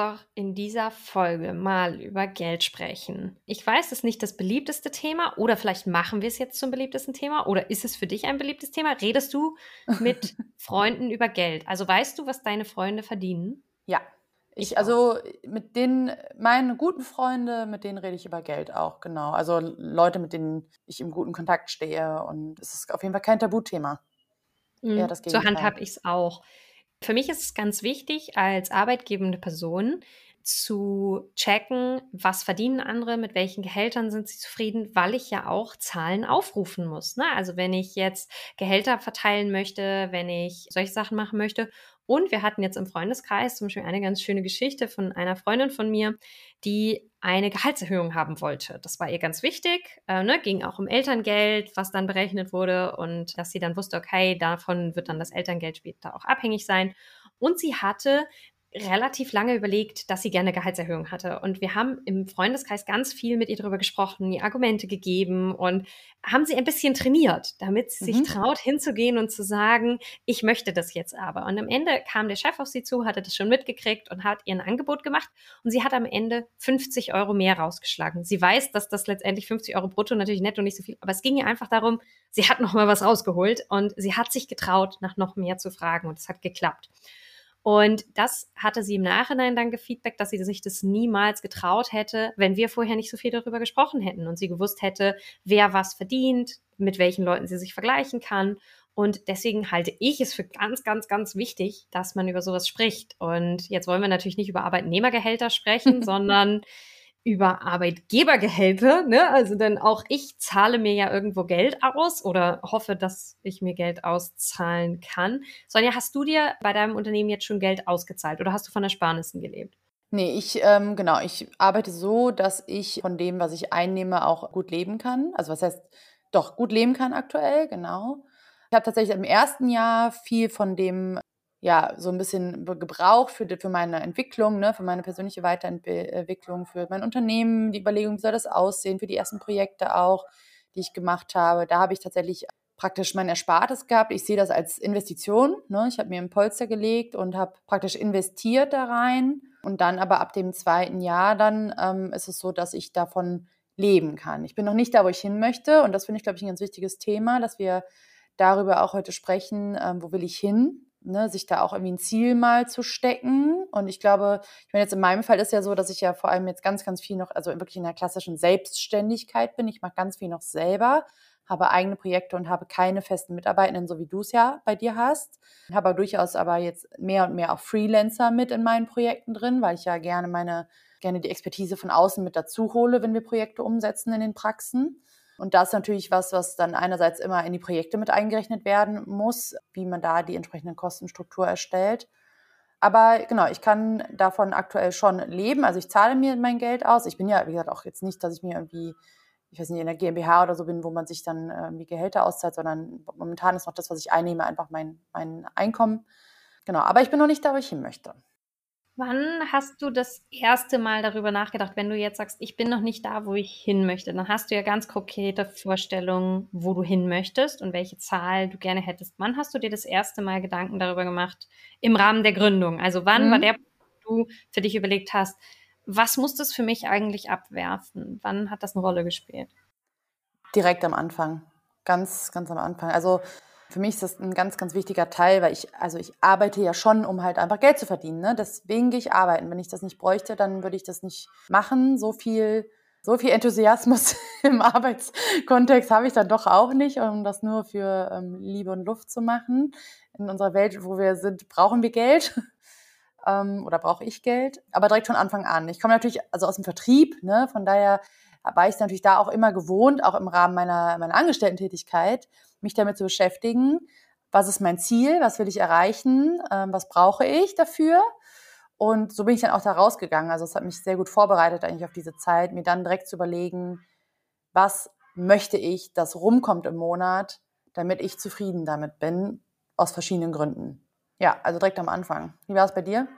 Doch in dieser Folge mal über Geld sprechen. Ich weiß, es ist nicht das beliebteste Thema oder vielleicht machen wir es jetzt zum beliebtesten Thema oder ist es für dich ein beliebtes Thema? Redest du mit Freunden über Geld? Also weißt du, was deine Freunde verdienen? Ja. Ich, ich also mit denen, meine guten Freunde, mit denen rede ich über Geld auch, genau. Also Leute, mit denen ich im guten Kontakt stehe und es ist auf jeden Fall kein Tabuthema. Mhm. Ja, das Zur Hand habe ich es auch. Für mich ist es ganz wichtig, als arbeitgebende Person zu checken, was verdienen andere, mit welchen Gehältern sind sie zufrieden, weil ich ja auch Zahlen aufrufen muss. Ne? Also wenn ich jetzt Gehälter verteilen möchte, wenn ich solche Sachen machen möchte und wir hatten jetzt im Freundeskreis zum Beispiel eine ganz schöne Geschichte von einer Freundin von mir, die eine Gehaltserhöhung haben wollte. Das war ihr ganz wichtig, äh, ne? ging auch um Elterngeld, was dann berechnet wurde und dass sie dann wusste, okay, davon wird dann das Elterngeld später auch abhängig sein. Und sie hatte relativ lange überlegt, dass sie gerne Gehaltserhöhung hatte. Und wir haben im Freundeskreis ganz viel mit ihr darüber gesprochen, ihr Argumente gegeben und haben sie ein bisschen trainiert, damit sie mhm. sich traut, hinzugehen und zu sagen, ich möchte das jetzt aber. Und am Ende kam der Chef auf sie zu, hatte das schon mitgekriegt und hat ihr ein Angebot gemacht. Und sie hat am Ende 50 Euro mehr rausgeschlagen. Sie weiß, dass das letztendlich 50 Euro brutto natürlich netto nicht so viel, aber es ging ihr einfach darum, sie hat noch mal was rausgeholt und sie hat sich getraut, nach noch mehr zu fragen und es hat geklappt. Und das hatte sie im Nachhinein dann gefeedbackt, dass sie sich das niemals getraut hätte, wenn wir vorher nicht so viel darüber gesprochen hätten und sie gewusst hätte, wer was verdient, mit welchen Leuten sie sich vergleichen kann. Und deswegen halte ich es für ganz, ganz, ganz wichtig, dass man über sowas spricht. Und jetzt wollen wir natürlich nicht über Arbeitnehmergehälter sprechen, sondern über Arbeitgebergehälter, ne? Also denn auch ich zahle mir ja irgendwo Geld aus oder hoffe, dass ich mir Geld auszahlen kann. Sonja, hast du dir bei deinem Unternehmen jetzt schon Geld ausgezahlt oder hast du von Ersparnissen gelebt? Nee, ich, ähm, genau, ich arbeite so, dass ich von dem, was ich einnehme, auch gut leben kann. Also was heißt, doch, gut leben kann aktuell, genau. Ich habe tatsächlich im ersten Jahr viel von dem ja, so ein bisschen gebraucht für, für meine Entwicklung, ne, für meine persönliche Weiterentwicklung, für mein Unternehmen, die Überlegung, wie soll das aussehen, für die ersten Projekte auch, die ich gemacht habe. Da habe ich tatsächlich praktisch mein Erspartes gehabt. Ich sehe das als Investition. Ne? Ich habe mir ein Polster gelegt und habe praktisch investiert da rein. Und dann aber ab dem zweiten Jahr dann ähm, ist es so, dass ich davon leben kann. Ich bin noch nicht da, wo ich hin möchte. Und das finde ich, glaube ich, ein ganz wichtiges Thema, dass wir darüber auch heute sprechen, ähm, wo will ich hin? Ne, sich da auch irgendwie ein Ziel mal zu stecken. Und ich glaube, ich meine, jetzt in meinem Fall ist ja so, dass ich ja vor allem jetzt ganz, ganz viel noch, also wirklich in der klassischen Selbstständigkeit bin. Ich mache ganz viel noch selber, habe eigene Projekte und habe keine festen Mitarbeitenden, so wie du es ja bei dir hast. Habe aber durchaus aber jetzt mehr und mehr auch Freelancer mit in meinen Projekten drin, weil ich ja gerne meine, gerne die Expertise von außen mit dazu hole, wenn wir Projekte umsetzen in den Praxen. Und das ist natürlich was, was dann einerseits immer in die Projekte mit eingerechnet werden muss, wie man da die entsprechende Kostenstruktur erstellt. Aber genau, ich kann davon aktuell schon leben. Also ich zahle mir mein Geld aus. Ich bin ja, wie gesagt, auch jetzt nicht, dass ich mir irgendwie, ich weiß nicht, in der GmbH oder so bin, wo man sich dann irgendwie Gehälter auszahlt, sondern momentan ist noch das, was ich einnehme, einfach mein, mein Einkommen. Genau, aber ich bin noch nicht da, wo ich hin möchte. Wann hast du das erste Mal darüber nachgedacht, wenn du jetzt sagst, ich bin noch nicht da, wo ich hin möchte? Dann hast du ja ganz konkrete Vorstellungen, wo du hin möchtest und welche Zahl du gerne hättest. Wann hast du dir das erste Mal Gedanken darüber gemacht im Rahmen der Gründung? Also wann mhm. war der, wo du für dich überlegt hast, was muss das für mich eigentlich abwerfen? Wann hat das eine Rolle gespielt? Direkt am Anfang. Ganz, ganz am Anfang. Also für mich ist das ein ganz, ganz wichtiger Teil, weil ich, also ich arbeite ja schon, um halt einfach Geld zu verdienen. Ne? Deswegen gehe ich arbeiten. Wenn ich das nicht bräuchte, dann würde ich das nicht machen. So viel, so viel Enthusiasmus im Arbeitskontext habe ich dann doch auch nicht, um das nur für ähm, Liebe und Luft zu machen. In unserer Welt, wo wir sind, brauchen wir Geld. ähm, oder brauche ich Geld? Aber direkt von Anfang an. Ich komme natürlich also aus dem Vertrieb, ne? von daher war ich natürlich da auch immer gewohnt, auch im Rahmen meiner, meiner Angestellten-Tätigkeit, mich damit zu beschäftigen, was ist mein Ziel, was will ich erreichen, ähm, was brauche ich dafür. Und so bin ich dann auch da rausgegangen. Also es hat mich sehr gut vorbereitet eigentlich auf diese Zeit, mir dann direkt zu überlegen, was möchte ich, dass rumkommt im Monat, damit ich zufrieden damit bin, aus verschiedenen Gründen. Ja, also direkt am Anfang. Wie war es bei dir?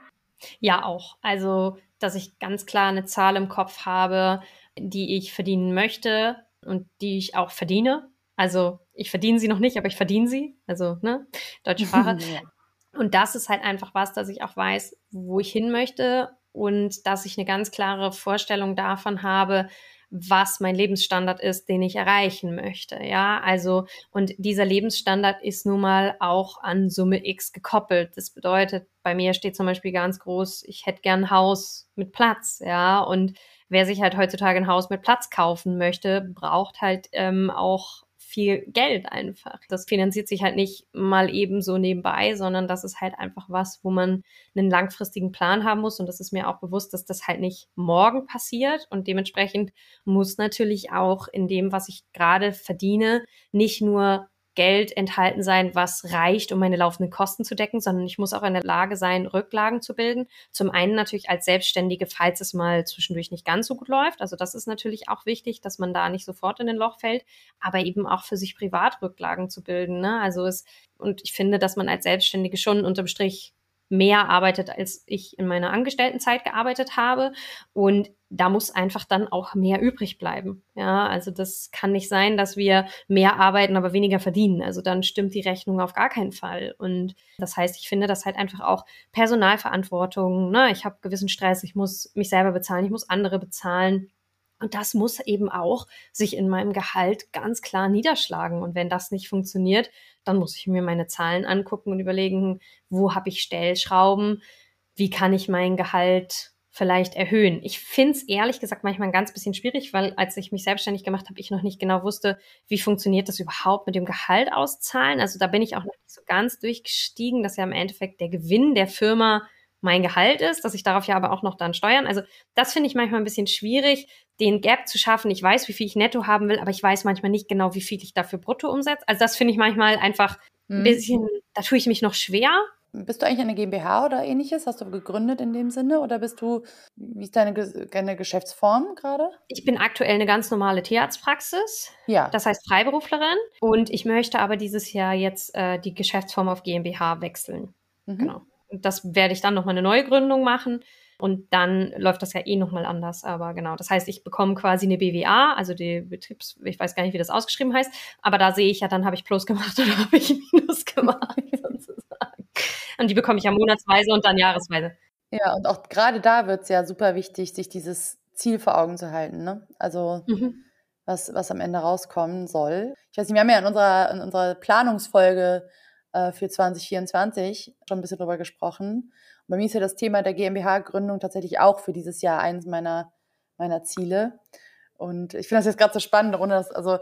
Ja, auch. Also, dass ich ganz klar eine Zahl im Kopf habe, die ich verdienen möchte und die ich auch verdiene. Also, ich verdiene sie noch nicht, aber ich verdiene sie. Also, ne, deutsche Sprache. Und das ist halt einfach was, dass ich auch weiß, wo ich hin möchte und dass ich eine ganz klare Vorstellung davon habe, was mein Lebensstandard ist, den ich erreichen möchte. Ja, also, und dieser Lebensstandard ist nun mal auch an Summe X gekoppelt. Das bedeutet, bei mir steht zum Beispiel ganz groß, ich hätte gern ein Haus mit Platz. Ja, und wer sich halt heutzutage ein Haus mit Platz kaufen möchte, braucht halt ähm, auch viel Geld einfach. Das finanziert sich halt nicht mal eben so nebenbei, sondern das ist halt einfach was, wo man einen langfristigen Plan haben muss. Und das ist mir auch bewusst, dass das halt nicht morgen passiert. Und dementsprechend muss natürlich auch in dem, was ich gerade verdiene, nicht nur Geld enthalten sein, was reicht, um meine laufenden Kosten zu decken, sondern ich muss auch in der Lage sein, Rücklagen zu bilden. Zum einen natürlich als Selbstständige, falls es mal zwischendurch nicht ganz so gut läuft. Also das ist natürlich auch wichtig, dass man da nicht sofort in den Loch fällt, aber eben auch für sich privat Rücklagen zu bilden. Ne? Also es, und ich finde, dass man als Selbstständige schon unterm Strich mehr arbeitet, als ich in meiner Angestelltenzeit gearbeitet habe. Und da muss einfach dann auch mehr übrig bleiben. Ja, also das kann nicht sein, dass wir mehr arbeiten, aber weniger verdienen. Also dann stimmt die Rechnung auf gar keinen Fall. Und das heißt, ich finde das halt einfach auch Personalverantwortung. Ne? Ich habe gewissen Stress, ich muss mich selber bezahlen, ich muss andere bezahlen. Und das muss eben auch sich in meinem Gehalt ganz klar niederschlagen. Und wenn das nicht funktioniert, dann muss ich mir meine Zahlen angucken und überlegen, wo habe ich Stellschrauben, wie kann ich mein Gehalt vielleicht erhöhen. Ich finde es ehrlich gesagt manchmal ein ganz bisschen schwierig, weil als ich mich selbstständig gemacht habe, ich noch nicht genau wusste, wie funktioniert das überhaupt mit dem Gehalt auszahlen. Also da bin ich auch noch nicht so ganz durchgestiegen, dass ja im Endeffekt der Gewinn der Firma mein Gehalt ist, dass ich darauf ja aber auch noch dann steuern. Also das finde ich manchmal ein bisschen schwierig, den Gap zu schaffen. Ich weiß, wie viel ich netto haben will, aber ich weiß manchmal nicht genau, wie viel ich dafür brutto umsetze. Also das finde ich manchmal einfach ein mhm. bisschen, da tue ich mich noch schwer. Bist du eigentlich eine GmbH oder ähnliches? Hast du gegründet in dem Sinne? Oder bist du, wie ist deine, deine Geschäftsform gerade? Ich bin aktuell eine ganz normale Tierarztpraxis. Ja. Das heißt Freiberuflerin. Und ich möchte aber dieses Jahr jetzt äh, die Geschäftsform auf GmbH wechseln. Mhm. Genau das werde ich dann nochmal eine Neugründung machen. Und dann läuft das ja eh nochmal anders. Aber genau, das heißt, ich bekomme quasi eine BWA, also die Betriebs, ich weiß gar nicht, wie das ausgeschrieben heißt, aber da sehe ich ja, dann habe ich Plus gemacht oder habe ich Minus gemacht, sozusagen. Und die bekomme ich ja monatsweise und dann jahresweise. Ja, und auch gerade da wird es ja super wichtig, sich dieses Ziel vor Augen zu halten. Ne? Also mhm. was, was am Ende rauskommen soll. Ich weiß nicht, wir haben ja in unserer, in unserer Planungsfolge äh, für 2024 schon ein bisschen drüber gesprochen. Bei mir ist ja das Thema der GmbH-Gründung tatsächlich auch für dieses Jahr eins meiner, meiner Ziele. Und ich finde das jetzt gerade so spannend, ohne dass, also,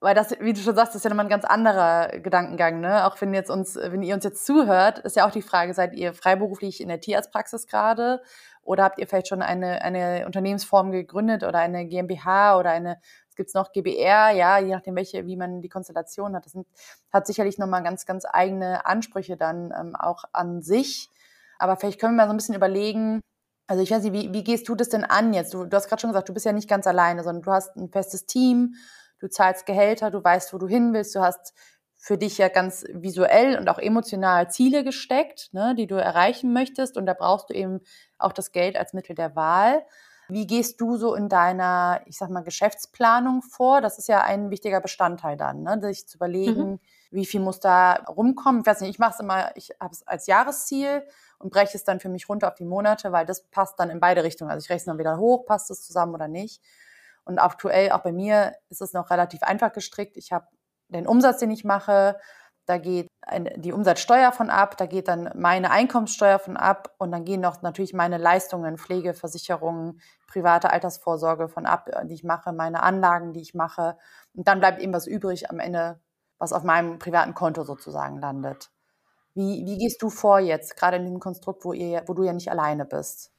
weil das, wie du schon sagst, ist ja nochmal ein ganz anderer Gedankengang, ne? Auch wenn jetzt uns, wenn ihr uns jetzt zuhört, ist ja auch die Frage, seid ihr freiberuflich in der Tierarztpraxis gerade? Oder habt ihr vielleicht schon eine, eine Unternehmensform gegründet oder eine GmbH oder eine gibt es noch GBR, ja, je nachdem, welche, wie man die Konstellation hat. Das sind, hat sicherlich nochmal ganz, ganz eigene Ansprüche dann ähm, auch an sich. Aber vielleicht können wir mal so ein bisschen überlegen, also ich weiß nicht, wie, wie gehst du das denn an jetzt? Du, du hast gerade schon gesagt, du bist ja nicht ganz alleine, sondern du hast ein festes Team, du zahlst Gehälter, du weißt, wo du hin willst, du hast für dich ja ganz visuell und auch emotional Ziele gesteckt, ne, die du erreichen möchtest. Und da brauchst du eben auch das Geld als Mittel der Wahl. Wie gehst du so in deiner, ich sag mal, Geschäftsplanung vor? Das ist ja ein wichtiger Bestandteil dann, ne? sich zu überlegen, mhm. wie viel muss da rumkommen. Ich weiß nicht, ich mache es immer, ich habe es als Jahresziel und breche es dann für mich runter auf die Monate, weil das passt dann in beide Richtungen. Also ich rechne dann wieder hoch, passt es zusammen oder nicht. Und aktuell, auch bei mir, ist es noch relativ einfach gestrickt. Ich habe den Umsatz, den ich mache, da geht die Umsatzsteuer von ab, da geht dann meine Einkommenssteuer von ab und dann gehen noch natürlich meine Leistungen, Pflege, Versicherungen, private Altersvorsorge von ab, die ich mache, meine Anlagen, die ich mache. Und dann bleibt eben was übrig am Ende, was auf meinem privaten Konto sozusagen landet. Wie, wie gehst du vor jetzt, gerade in diesem Konstrukt, wo, ihr, wo du ja nicht alleine bist?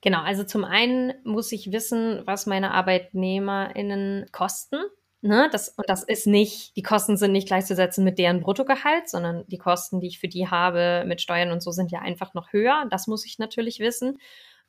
Genau, also zum einen muss ich wissen, was meine ArbeitnehmerInnen kosten. Ne, das, und das ist nicht, die Kosten sind nicht gleichzusetzen mit deren Bruttogehalt, sondern die Kosten, die ich für die habe mit Steuern und so, sind ja einfach noch höher. Das muss ich natürlich wissen.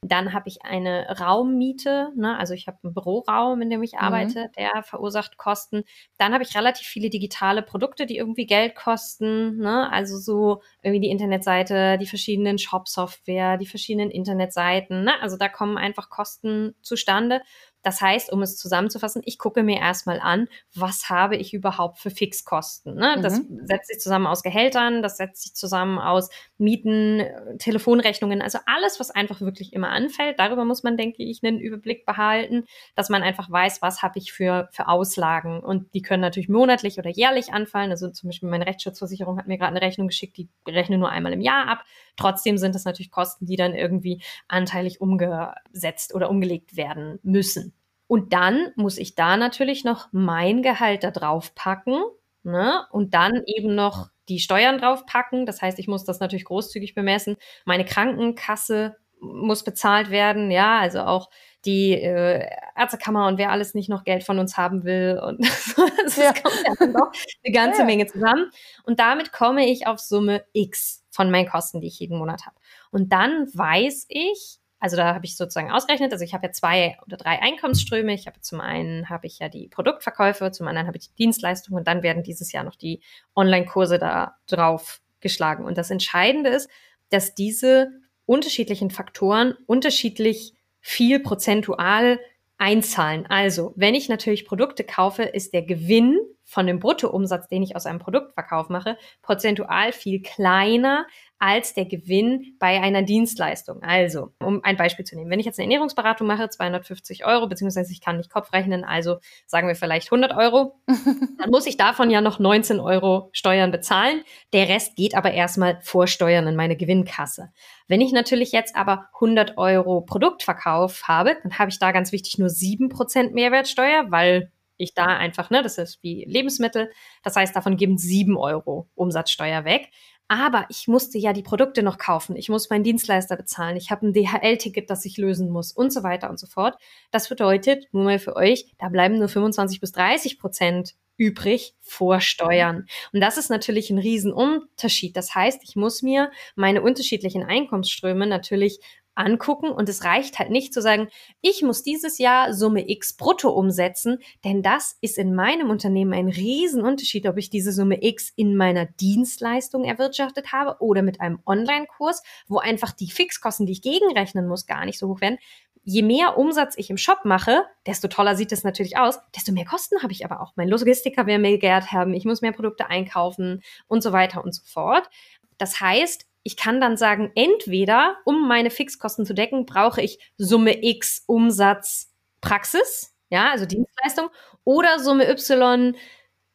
Dann habe ich eine Raummiete, ne? also ich habe einen Büroraum, in dem ich mhm. arbeite, mhm. der verursacht Kosten. Dann habe ich relativ viele digitale Produkte, die irgendwie Geld kosten, ne? also so irgendwie die Internetseite, die verschiedenen Shop-Software, die verschiedenen Internetseiten. Ne? Also da kommen einfach Kosten zustande. Das heißt, um es zusammenzufassen, ich gucke mir erstmal an, was habe ich überhaupt für Fixkosten. Ne? Mhm. Das setzt sich zusammen aus Gehältern, das setzt sich zusammen aus Mieten, Telefonrechnungen, also alles, was einfach wirklich immer anfällt. Darüber muss man, denke ich, einen Überblick behalten, dass man einfach weiß, was habe ich für, für Auslagen. Und die können natürlich monatlich oder jährlich anfallen. Also zum Beispiel meine Rechtsschutzversicherung hat mir gerade eine Rechnung geschickt, die rechne nur einmal im Jahr ab. Trotzdem sind das natürlich Kosten, die dann irgendwie anteilig umgesetzt oder umgelegt werden müssen. Und dann muss ich da natürlich noch mein Gehalt da drauf packen ne? und dann eben noch die Steuern drauf packen. Das heißt, ich muss das natürlich großzügig bemessen. Meine Krankenkasse muss bezahlt werden, ja, also auch die äh, Ärztekammer und wer alles nicht noch Geld von uns haben will. Und das ja. kommt ja dann doch eine ganze ja. Menge zusammen. Und damit komme ich auf Summe X von meinen Kosten, die ich jeden Monat habe. Und dann weiß ich, also da habe ich sozusagen ausgerechnet, also ich habe ja zwei oder drei Einkommensströme. Ich habe zum einen habe ich ja die Produktverkäufe, zum anderen habe ich die Dienstleistungen und dann werden dieses Jahr noch die Online-Kurse da drauf geschlagen. Und das Entscheidende ist, dass diese unterschiedlichen Faktoren unterschiedlich viel prozentual einzahlen. Also, wenn ich natürlich Produkte kaufe, ist der Gewinn von dem Bruttoumsatz, den ich aus einem Produktverkauf mache, prozentual viel kleiner als der Gewinn bei einer Dienstleistung. Also, um ein Beispiel zu nehmen, wenn ich jetzt eine Ernährungsberatung mache, 250 Euro, beziehungsweise ich kann nicht Kopf rechnen, also sagen wir vielleicht 100 Euro, dann muss ich davon ja noch 19 Euro Steuern bezahlen. Der Rest geht aber erstmal vor Steuern in meine Gewinnkasse. Wenn ich natürlich jetzt aber 100 Euro Produktverkauf habe, dann habe ich da ganz wichtig nur 7% Mehrwertsteuer, weil ich da einfach, ne, das ist wie Lebensmittel. Das heißt, davon geben 7 Euro Umsatzsteuer weg. Aber ich musste ja die Produkte noch kaufen. Ich muss meinen Dienstleister bezahlen. Ich habe ein DHL-Ticket, das ich lösen muss und so weiter und so fort. Das bedeutet, nur mal für euch, da bleiben nur 25 bis 30 Prozent übrig vor Steuern. Und das ist natürlich ein Riesenunterschied. Das heißt, ich muss mir meine unterschiedlichen Einkommensströme natürlich angucken und es reicht halt nicht zu sagen, ich muss dieses Jahr Summe X brutto umsetzen, denn das ist in meinem Unternehmen ein Riesenunterschied, ob ich diese Summe X in meiner Dienstleistung erwirtschaftet habe oder mit einem Online-Kurs, wo einfach die Fixkosten, die ich gegenrechnen muss, gar nicht so hoch werden. Je mehr Umsatz ich im Shop mache, desto toller sieht es natürlich aus, desto mehr Kosten habe ich aber auch. Mein Logistiker will mehr Geld haben, ich muss mehr Produkte einkaufen und so weiter und so fort. Das heißt, ich kann dann sagen, entweder, um meine Fixkosten zu decken, brauche ich Summe X Umsatz Praxis, ja, also Dienstleistung, oder Summe Y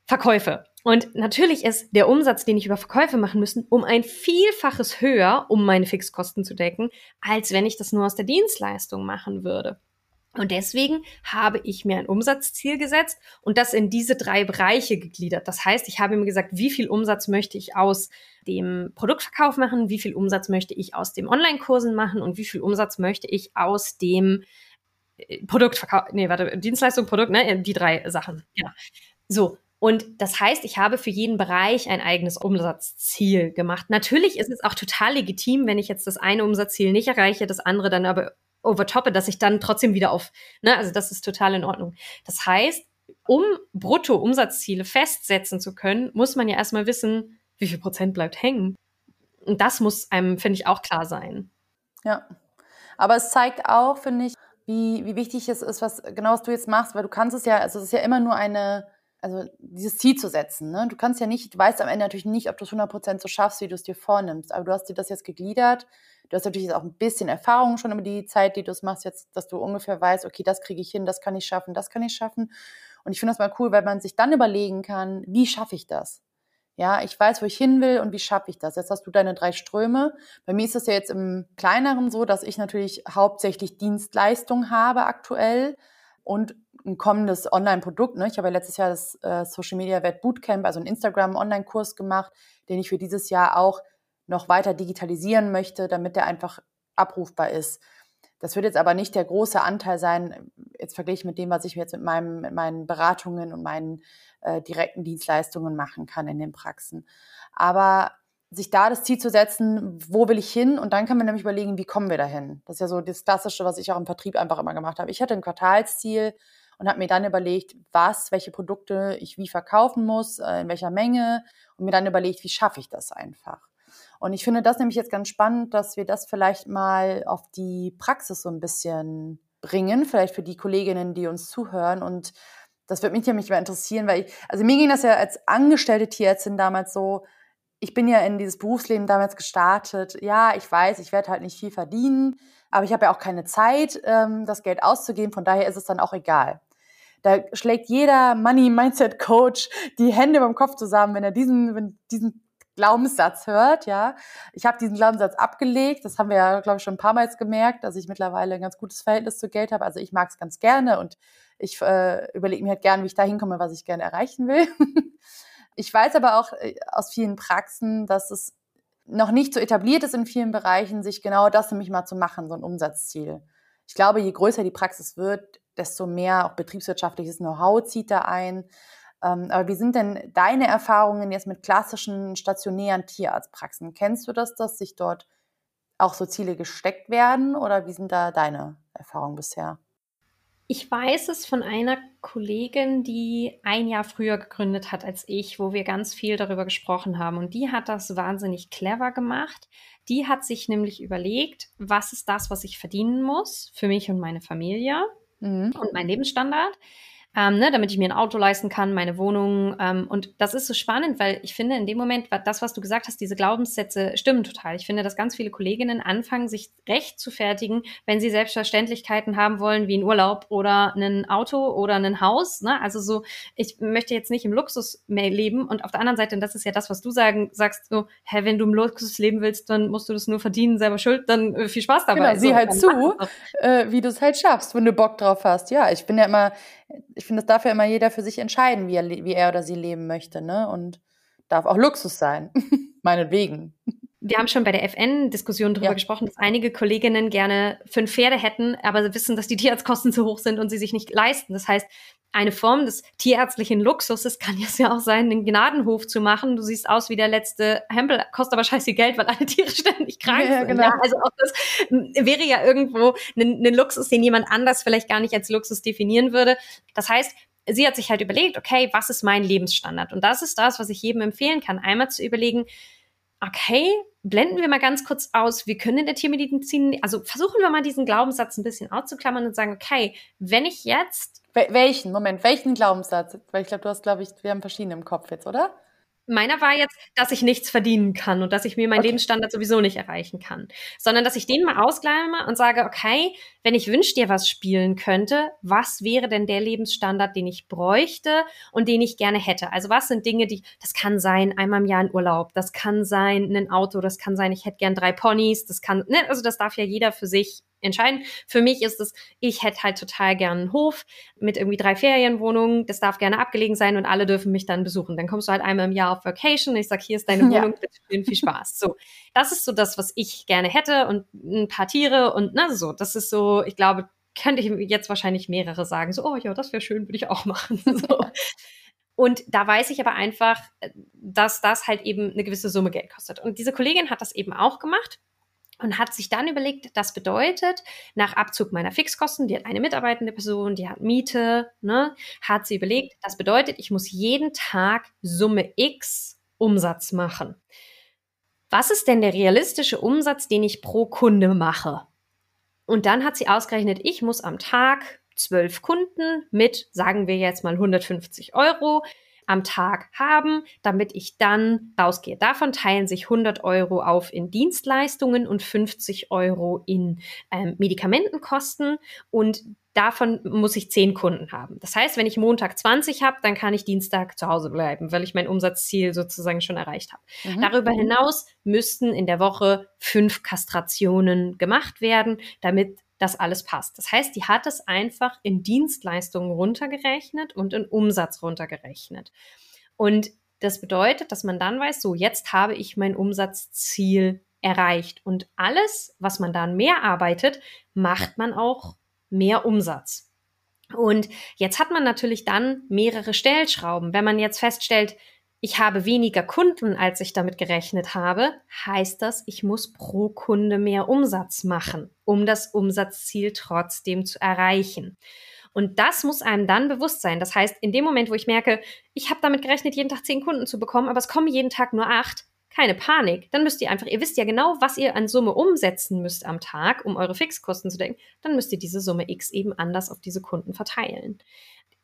Verkäufe. Und natürlich ist der Umsatz, den ich über Verkäufe machen müssen, um ein Vielfaches höher, um meine Fixkosten zu decken, als wenn ich das nur aus der Dienstleistung machen würde. Und deswegen habe ich mir ein Umsatzziel gesetzt und das in diese drei Bereiche gegliedert. Das heißt, ich habe mir gesagt, wie viel Umsatz möchte ich aus dem Produktverkauf machen, wie viel Umsatz möchte ich aus dem Online-Kursen machen und wie viel Umsatz möchte ich aus dem äh, Produktverkauf, nee, warte, Dienstleistung, Produkt, ne, die drei Sachen. Ja. So. Und das heißt, ich habe für jeden Bereich ein eigenes Umsatzziel gemacht. Natürlich ist es auch total legitim, wenn ich jetzt das eine Umsatzziel nicht erreiche, das andere dann aber overtoppe, dass ich dann trotzdem wieder auf, ne, also das ist total in Ordnung. Das heißt, um Brutto-Umsatzziele festsetzen zu können, muss man ja erstmal wissen, wie viel Prozent bleibt hängen. Und das muss einem, finde ich, auch klar sein. Ja. Aber es zeigt auch, finde ich, wie, wie wichtig es ist, was genau was du jetzt machst, weil du kannst es ja, also es ist ja immer nur eine, also dieses Ziel zu setzen. Ne? Du kannst ja nicht, du weißt am Ende natürlich nicht, ob du es 100% so schaffst, wie du es dir vornimmst. Aber du hast dir das jetzt gegliedert Du hast natürlich auch ein bisschen Erfahrung schon über die Zeit, die du es machst, jetzt, dass du ungefähr weißt, okay, das kriege ich hin, das kann ich schaffen, das kann ich schaffen. Und ich finde das mal cool, weil man sich dann überlegen kann, wie schaffe ich das? Ja, ich weiß, wo ich hin will und wie schaffe ich das? Jetzt hast du deine drei Ströme. Bei mir ist es ja jetzt im kleineren so, dass ich natürlich hauptsächlich Dienstleistung habe aktuell und ein kommendes Online-Produkt. Ne? Ich habe ja letztes Jahr das äh, Social Media Wert Bootcamp, also einen Instagram-Online-Kurs gemacht, den ich für dieses Jahr auch noch weiter digitalisieren möchte, damit der einfach abrufbar ist. Das wird jetzt aber nicht der große Anteil sein, jetzt verglichen mit dem, was ich jetzt mit, meinem, mit meinen Beratungen und meinen äh, direkten Dienstleistungen machen kann in den Praxen. Aber sich da das Ziel zu setzen, wo will ich hin? Und dann kann man nämlich überlegen, wie kommen wir dahin? Das ist ja so das Klassische, was ich auch im Vertrieb einfach immer gemacht habe. Ich hatte ein Quartalsziel und habe mir dann überlegt, was, welche Produkte ich wie verkaufen muss, äh, in welcher Menge und mir dann überlegt, wie schaffe ich das einfach. Und ich finde das nämlich jetzt ganz spannend, dass wir das vielleicht mal auf die Praxis so ein bisschen bringen, vielleicht für die Kolleginnen, die uns zuhören und das würde mich nämlich mal interessieren, weil ich, also mir ging das ja als angestellte Tierärztin damals so, ich bin ja in dieses Berufsleben damals gestartet. Ja, ich weiß, ich werde halt nicht viel verdienen, aber ich habe ja auch keine Zeit, ähm, das Geld auszugeben. Von daher ist es dann auch egal. Da schlägt jeder Money Mindset Coach die Hände beim Kopf zusammen, wenn er diesen, wenn diesen Glaubenssatz hört, ja. Ich habe diesen Glaubenssatz abgelegt. Das haben wir ja, glaube ich, schon ein paar Mal gemerkt, dass ich mittlerweile ein ganz gutes Verhältnis zu Geld habe. Also ich mag es ganz gerne und ich äh, überlege mir halt gerne, wie ich da hinkomme, was ich gerne erreichen will. Ich weiß aber auch äh, aus vielen Praxen, dass es noch nicht so etabliert ist in vielen Bereichen, sich genau das nämlich mal zu machen, so ein Umsatzziel. Ich glaube, je größer die Praxis wird, desto mehr auch betriebswirtschaftliches Know-how zieht da ein. Ähm, aber wie sind denn deine Erfahrungen jetzt mit klassischen stationären Tierarztpraxen? Kennst du das, dass sich dort auch so Ziele gesteckt werden oder wie sind da deine Erfahrungen bisher? Ich weiß es von einer Kollegin, die ein Jahr früher gegründet hat als ich, wo wir ganz viel darüber gesprochen haben. Und die hat das wahnsinnig clever gemacht. Die hat sich nämlich überlegt, was ist das, was ich verdienen muss für mich und meine Familie mhm. und meinen Lebensstandard ähm, ne, damit ich mir ein Auto leisten kann, meine Wohnung. Ähm, und das ist so spannend, weil ich finde, in dem Moment, das, was du gesagt hast, diese Glaubenssätze stimmen total. Ich finde, dass ganz viele Kolleginnen anfangen, sich recht zu fertigen, wenn sie Selbstverständlichkeiten haben wollen, wie ein Urlaub oder ein Auto oder ein Haus. Ne? Also so, ich möchte jetzt nicht im Luxus mehr leben. Und auf der anderen Seite, und das ist ja das, was du sagen, sagst, so, hä, wenn du im Luxus leben willst, dann musst du das nur verdienen, selber schuld, dann äh, viel Spaß dabei. Genau, sieh so, halt zu, äh, wie du es halt schaffst, wenn du Bock drauf hast. Ja, ich bin ja immer ich finde, das darf ja immer jeder für sich entscheiden, wie er, wie er oder sie leben möchte, ne? Und darf auch Luxus sein. Meinetwegen. Wir haben schon bei der FN-Diskussion darüber ja. gesprochen, dass einige Kolleginnen gerne fünf Pferde hätten, aber wissen, dass die Tierarztkosten zu hoch sind und sie sich nicht leisten. Das heißt, eine Form des tierärztlichen Luxuses kann es ja auch sein, einen Gnadenhof zu machen. Du siehst aus wie der letzte Hempel, kostet aber scheiße Geld, weil alle Tiere ständig krank ja, sind. Genau. Ja, also auch das wäre ja irgendwo ein, ein Luxus, den jemand anders vielleicht gar nicht als Luxus definieren würde. Das heißt, sie hat sich halt überlegt, okay, was ist mein Lebensstandard? Und das ist das, was ich jedem empfehlen kann, einmal zu überlegen, okay, blenden wir mal ganz kurz aus, wir können in der Tiermedizin, also versuchen wir mal diesen Glaubenssatz ein bisschen auszuklammern und sagen, okay, wenn ich jetzt welchen? Moment, welchen Glaubenssatz? Weil ich glaube, du hast, glaube ich, wir haben verschiedene im Kopf jetzt, oder? Meiner war jetzt, dass ich nichts verdienen kann und dass ich mir meinen okay. Lebensstandard sowieso nicht erreichen kann, sondern dass ich den mal ausklammere und sage, okay, wenn ich wünsch dir was spielen könnte, was wäre denn der Lebensstandard, den ich bräuchte und den ich gerne hätte? Also was sind Dinge, die, das kann sein, einmal im Jahr ein Urlaub, das kann sein, ein Auto, das kann sein, ich hätte gern drei Ponys, das kann, ne, also das darf ja jeder für sich entscheiden. Für mich ist es, ich hätte halt total gern einen Hof mit irgendwie drei Ferienwohnungen. Das darf gerne abgelegen sein und alle dürfen mich dann besuchen. Dann kommst du halt einmal im Jahr auf Vacation. Ich sag, hier ist deine Wohnung, ja. bitte schön, viel Spaß. So, das ist so das, was ich gerne hätte und ein paar Tiere und ne, so. Das ist so, ich glaube, könnte ich jetzt wahrscheinlich mehrere sagen. So, oh ja, das wäre schön, würde ich auch machen. So. Und da weiß ich aber einfach, dass das halt eben eine gewisse Summe Geld kostet. Und diese Kollegin hat das eben auch gemacht und hat sich dann überlegt, das bedeutet, nach Abzug meiner Fixkosten, die hat eine mitarbeitende Person, die hat Miete, ne, hat sie überlegt, das bedeutet, ich muss jeden Tag Summe X Umsatz machen. Was ist denn der realistische Umsatz, den ich pro Kunde mache? Und dann hat sie ausgerechnet, ich muss am Tag zwölf Kunden mit, sagen wir jetzt mal 150 Euro, am Tag haben, damit ich dann rausgehe. Davon teilen sich 100 Euro auf in Dienstleistungen und 50 Euro in ähm, Medikamentenkosten und davon muss ich 10 Kunden haben. Das heißt, wenn ich Montag 20 habe, dann kann ich Dienstag zu Hause bleiben, weil ich mein Umsatzziel sozusagen schon erreicht habe. Mhm. Darüber hinaus müssten in der Woche fünf Kastrationen gemacht werden, damit das alles passt. Das heißt, die hat es einfach in Dienstleistungen runtergerechnet und in Umsatz runtergerechnet. Und das bedeutet, dass man dann weiß, so jetzt habe ich mein Umsatzziel erreicht. Und alles, was man dann mehr arbeitet, macht man auch mehr Umsatz. Und jetzt hat man natürlich dann mehrere Stellschrauben. Wenn man jetzt feststellt, ich habe weniger Kunden, als ich damit gerechnet habe, heißt das, ich muss pro Kunde mehr Umsatz machen, um das Umsatzziel trotzdem zu erreichen. Und das muss einem dann bewusst sein. Das heißt, in dem Moment, wo ich merke, ich habe damit gerechnet, jeden Tag zehn Kunden zu bekommen, aber es kommen jeden Tag nur acht, keine Panik. Dann müsst ihr einfach, ihr wisst ja genau, was ihr an Summe umsetzen müsst am Tag, um eure Fixkosten zu decken. Dann müsst ihr diese Summe X eben anders auf diese Kunden verteilen.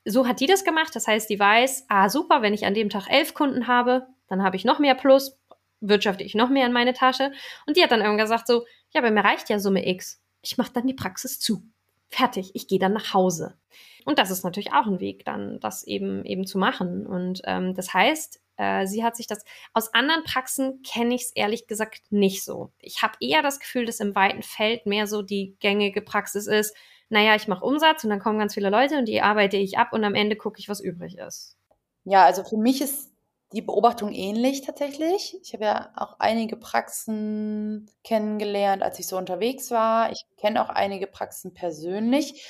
So hat die das gemacht. Das heißt, die weiß, ah, super, wenn ich an dem Tag elf Kunden habe, dann habe ich noch mehr Plus, wirtschafte ich noch mehr in meine Tasche. Und die hat dann irgendwann gesagt so, ja, aber mir reicht ja Summe X. Ich mache dann die Praxis zu. Fertig, ich gehe dann nach Hause. Und das ist natürlich auch ein Weg, dann das eben eben zu machen. Und ähm, das heißt, äh, sie hat sich das aus anderen Praxen kenne ich es ehrlich gesagt nicht so. Ich habe eher das Gefühl, dass im weiten Feld mehr so die gängige Praxis ist. Naja, ich mache Umsatz und dann kommen ganz viele Leute und die arbeite ich ab und am Ende gucke ich, was übrig ist. Ja, also für mich ist die Beobachtung ähnlich tatsächlich. Ich habe ja auch einige Praxen kennengelernt, als ich so unterwegs war. Ich kenne auch einige Praxen persönlich.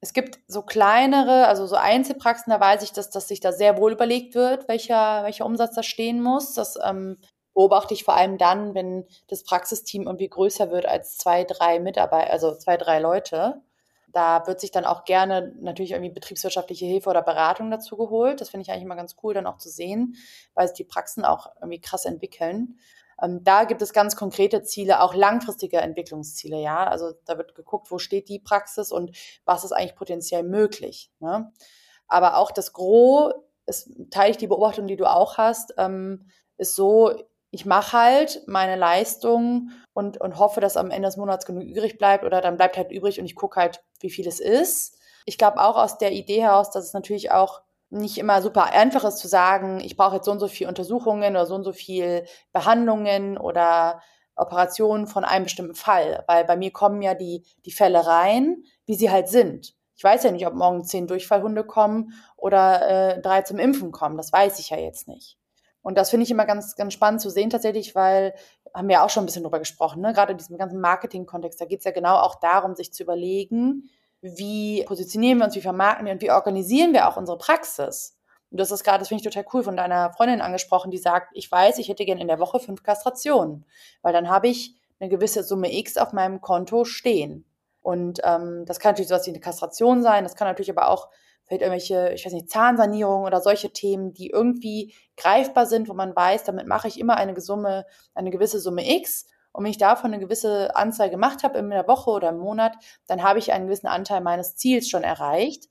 Es gibt so kleinere, also so Einzelpraxen, da weiß ich, dass, dass sich da sehr wohl überlegt wird, welcher, welcher Umsatz da stehen muss. Das ähm, beobachte ich vor allem dann, wenn das Praxisteam irgendwie größer wird als zwei, drei Mitarbeiter, also zwei, drei Leute. Da wird sich dann auch gerne natürlich irgendwie betriebswirtschaftliche Hilfe oder Beratung dazu geholt. Das finde ich eigentlich immer ganz cool, dann auch zu sehen, weil sich die Praxen auch irgendwie krass entwickeln. Ähm, da gibt es ganz konkrete Ziele, auch langfristige Entwicklungsziele, ja. Also da wird geguckt, wo steht die Praxis und was ist eigentlich potenziell möglich. Ne? Aber auch das Gros, ist, teile ich die Beobachtung, die du auch hast, ähm, ist so, ich mache halt meine Leistung und, und hoffe, dass am Ende des Monats genug übrig bleibt oder dann bleibt halt übrig und ich gucke halt, wie viel es ist. Ich glaube auch aus der Idee heraus, dass es natürlich auch nicht immer super einfach ist zu sagen, ich brauche jetzt so und so viel Untersuchungen oder so und so viel Behandlungen oder Operationen von einem bestimmten Fall, weil bei mir kommen ja die, die Fälle rein, wie sie halt sind. Ich weiß ja nicht, ob morgen zehn Durchfallhunde kommen oder äh, drei zum Impfen kommen. Das weiß ich ja jetzt nicht. Und das finde ich immer ganz, ganz spannend zu sehen tatsächlich, weil haben wir auch schon ein bisschen drüber gesprochen, ne? gerade in diesem ganzen Marketing-Kontext, da geht es ja genau auch darum, sich zu überlegen, wie positionieren wir uns, wie vermarkten wir und wie organisieren wir auch unsere Praxis. Und das ist gerade, das finde ich total cool, von deiner Freundin angesprochen, die sagt, ich weiß, ich hätte gerne in der Woche fünf Kastrationen, weil dann habe ich eine gewisse Summe X auf meinem Konto stehen. Und ähm, das kann natürlich sowas wie eine Kastration sein, das kann natürlich aber auch vielleicht irgendwelche, ich weiß nicht, Zahnsanierung oder solche Themen, die irgendwie greifbar sind, wo man weiß, damit mache ich immer eine Summe, eine gewisse Summe X und wenn ich davon eine gewisse Anzahl gemacht habe in der Woche oder im Monat, dann habe ich einen gewissen Anteil meines Ziels schon erreicht.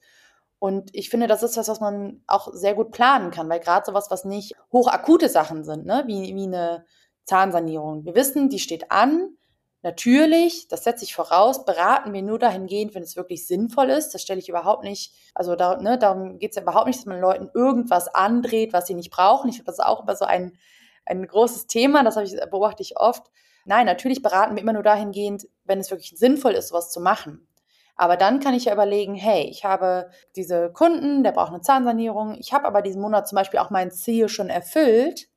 Und ich finde, das ist was, was man auch sehr gut planen kann, weil gerade sowas, was nicht hochakute Sachen sind, ne? wie, wie eine Zahnsanierung. Wir wissen, die steht an. Natürlich, das setze ich voraus, beraten wir nur dahingehend, wenn es wirklich sinnvoll ist. Das stelle ich überhaupt nicht, also da, ne, darum geht es ja überhaupt nicht, dass man Leuten irgendwas andreht, was sie nicht brauchen. Ich finde, das ist auch immer so ein, ein großes Thema, das ich, beobachte ich oft. Nein, natürlich beraten wir immer nur dahingehend, wenn es wirklich sinnvoll ist, sowas zu machen. Aber dann kann ich ja überlegen, hey, ich habe diese Kunden, der braucht eine Zahnsanierung. Ich habe aber diesen Monat zum Beispiel auch mein Ziel schon erfüllt.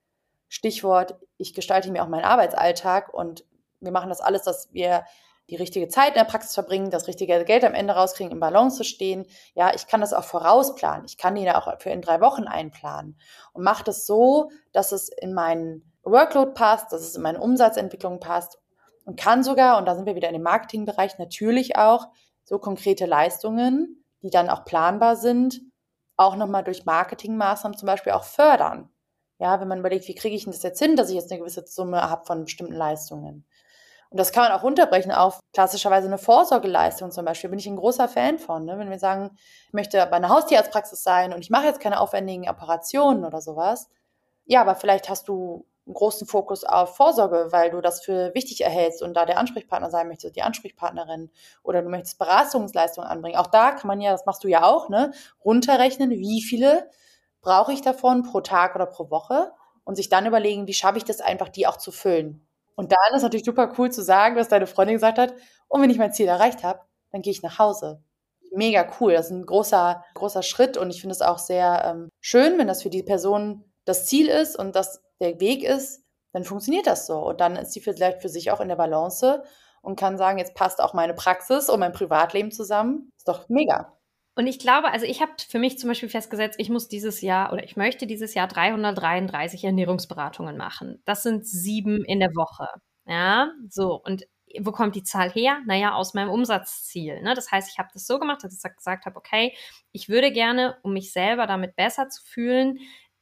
Stichwort, ich gestalte mir auch meinen Arbeitsalltag und wir machen das alles, dass wir die richtige Zeit in der Praxis verbringen, das richtige Geld am Ende rauskriegen, im Balance zu stehen. Ja, ich kann das auch vorausplanen. Ich kann die da auch für in drei Wochen einplanen und mache das so, dass es in meinen Workload passt, dass es in meine Umsatzentwicklung passt und kann sogar, und da sind wir wieder in dem Marketingbereich, natürlich auch so konkrete Leistungen, die dann auch planbar sind, auch nochmal durch Marketingmaßnahmen zum Beispiel auch fördern. Ja, wenn man überlegt, wie kriege ich denn das jetzt hin, dass ich jetzt eine gewisse Summe habe von bestimmten Leistungen. Und das kann man auch runterbrechen auf klassischerweise eine Vorsorgeleistung zum Beispiel. Bin ich ein großer Fan von. Ne? Wenn wir sagen, ich möchte bei einer Haustierarztpraxis sein und ich mache jetzt keine aufwendigen Operationen oder sowas. Ja, aber vielleicht hast du einen großen Fokus auf Vorsorge, weil du das für wichtig erhältst und da der Ansprechpartner sein möchtest, die Ansprechpartnerin oder du möchtest Beratungsleistungen anbringen. Auch da kann man ja, das machst du ja auch, ne, runterrechnen, wie viele brauche ich davon pro Tag oder pro Woche und sich dann überlegen, wie schaffe ich das einfach, die auch zu füllen. Und dann ist natürlich super cool zu sagen, was deine Freundin gesagt hat, und wenn ich mein Ziel erreicht habe, dann gehe ich nach Hause. Mega cool, das ist ein großer, großer Schritt und ich finde es auch sehr ähm, schön, wenn das für die Person das Ziel ist und das der Weg ist, dann funktioniert das so. Und dann ist sie vielleicht für sich auch in der Balance und kann sagen, jetzt passt auch meine Praxis und mein Privatleben zusammen. Ist doch mega. Und ich glaube, also ich habe für mich zum Beispiel festgesetzt, ich muss dieses Jahr oder ich möchte dieses Jahr 333 Ernährungsberatungen machen. Das sind sieben in der Woche. Ja, so. Und wo kommt die Zahl her? Naja, aus meinem Umsatzziel. Ne? Das heißt, ich habe das so gemacht, dass ich gesagt habe, okay, ich würde gerne, um mich selber damit besser zu fühlen,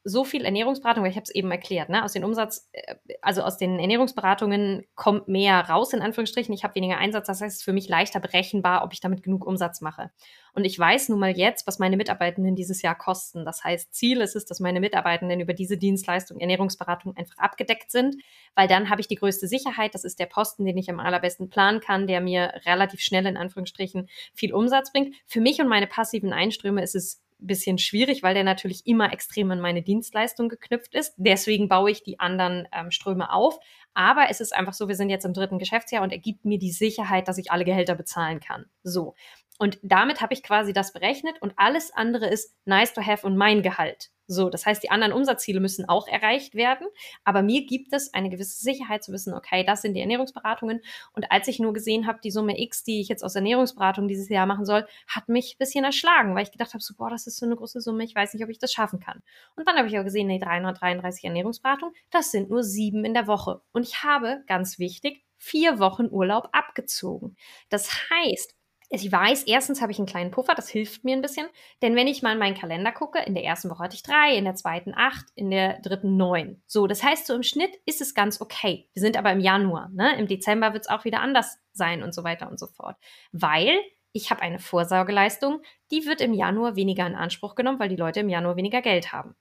so viel Ernährungsberatung, weil ich habe es eben erklärt, ne? aus den Umsatz, äh, also aus den Ernährungsberatungen kommt mehr raus, in Anführungsstrichen. Ich habe weniger Einsatz, das heißt, es ist für mich leichter berechenbar, ob ich damit genug Umsatz mache. Und ich weiß nun mal jetzt, was meine Mitarbeitenden dieses Jahr kosten. Das heißt, Ziel ist es, dass meine Mitarbeitenden über diese Dienstleistung Ernährungsberatung einfach abgedeckt sind, weil dann habe ich die größte Sicherheit. Das ist der Posten, den ich am allerbesten planen kann, der mir relativ schnell in Anführungsstrichen viel Umsatz bringt. Für mich und meine passiven Einströme ist es bisschen schwierig, weil der natürlich immer extrem an meine Dienstleistung geknüpft ist. Deswegen baue ich die anderen ähm, Ströme auf. Aber es ist einfach so, wir sind jetzt im dritten Geschäftsjahr und er gibt mir die Sicherheit, dass ich alle Gehälter bezahlen kann. So. Und damit habe ich quasi das berechnet und alles andere ist nice to have und mein Gehalt. So, das heißt, die anderen Umsatzziele müssen auch erreicht werden, aber mir gibt es eine gewisse Sicherheit zu wissen, okay, das sind die Ernährungsberatungen. Und als ich nur gesehen habe, die Summe X, die ich jetzt aus Ernährungsberatung dieses Jahr machen soll, hat mich ein bisschen erschlagen, weil ich gedacht habe, so, boah, das ist so eine große Summe, ich weiß nicht, ob ich das schaffen kann. Und dann habe ich auch gesehen, nee, 333 Ernährungsberatungen, das sind nur sieben in der Woche. Und ich habe, ganz wichtig, vier Wochen Urlaub abgezogen. Das heißt, ich weiß, erstens habe ich einen kleinen Puffer, das hilft mir ein bisschen. Denn wenn ich mal in meinen Kalender gucke, in der ersten Woche hatte ich drei, in der zweiten acht, in der dritten neun. So, das heißt, so im Schnitt ist es ganz okay. Wir sind aber im Januar. Ne? Im Dezember wird es auch wieder anders sein und so weiter und so fort. Weil ich habe eine Vorsorgeleistung, die wird im Januar weniger in Anspruch genommen, weil die Leute im Januar weniger Geld haben.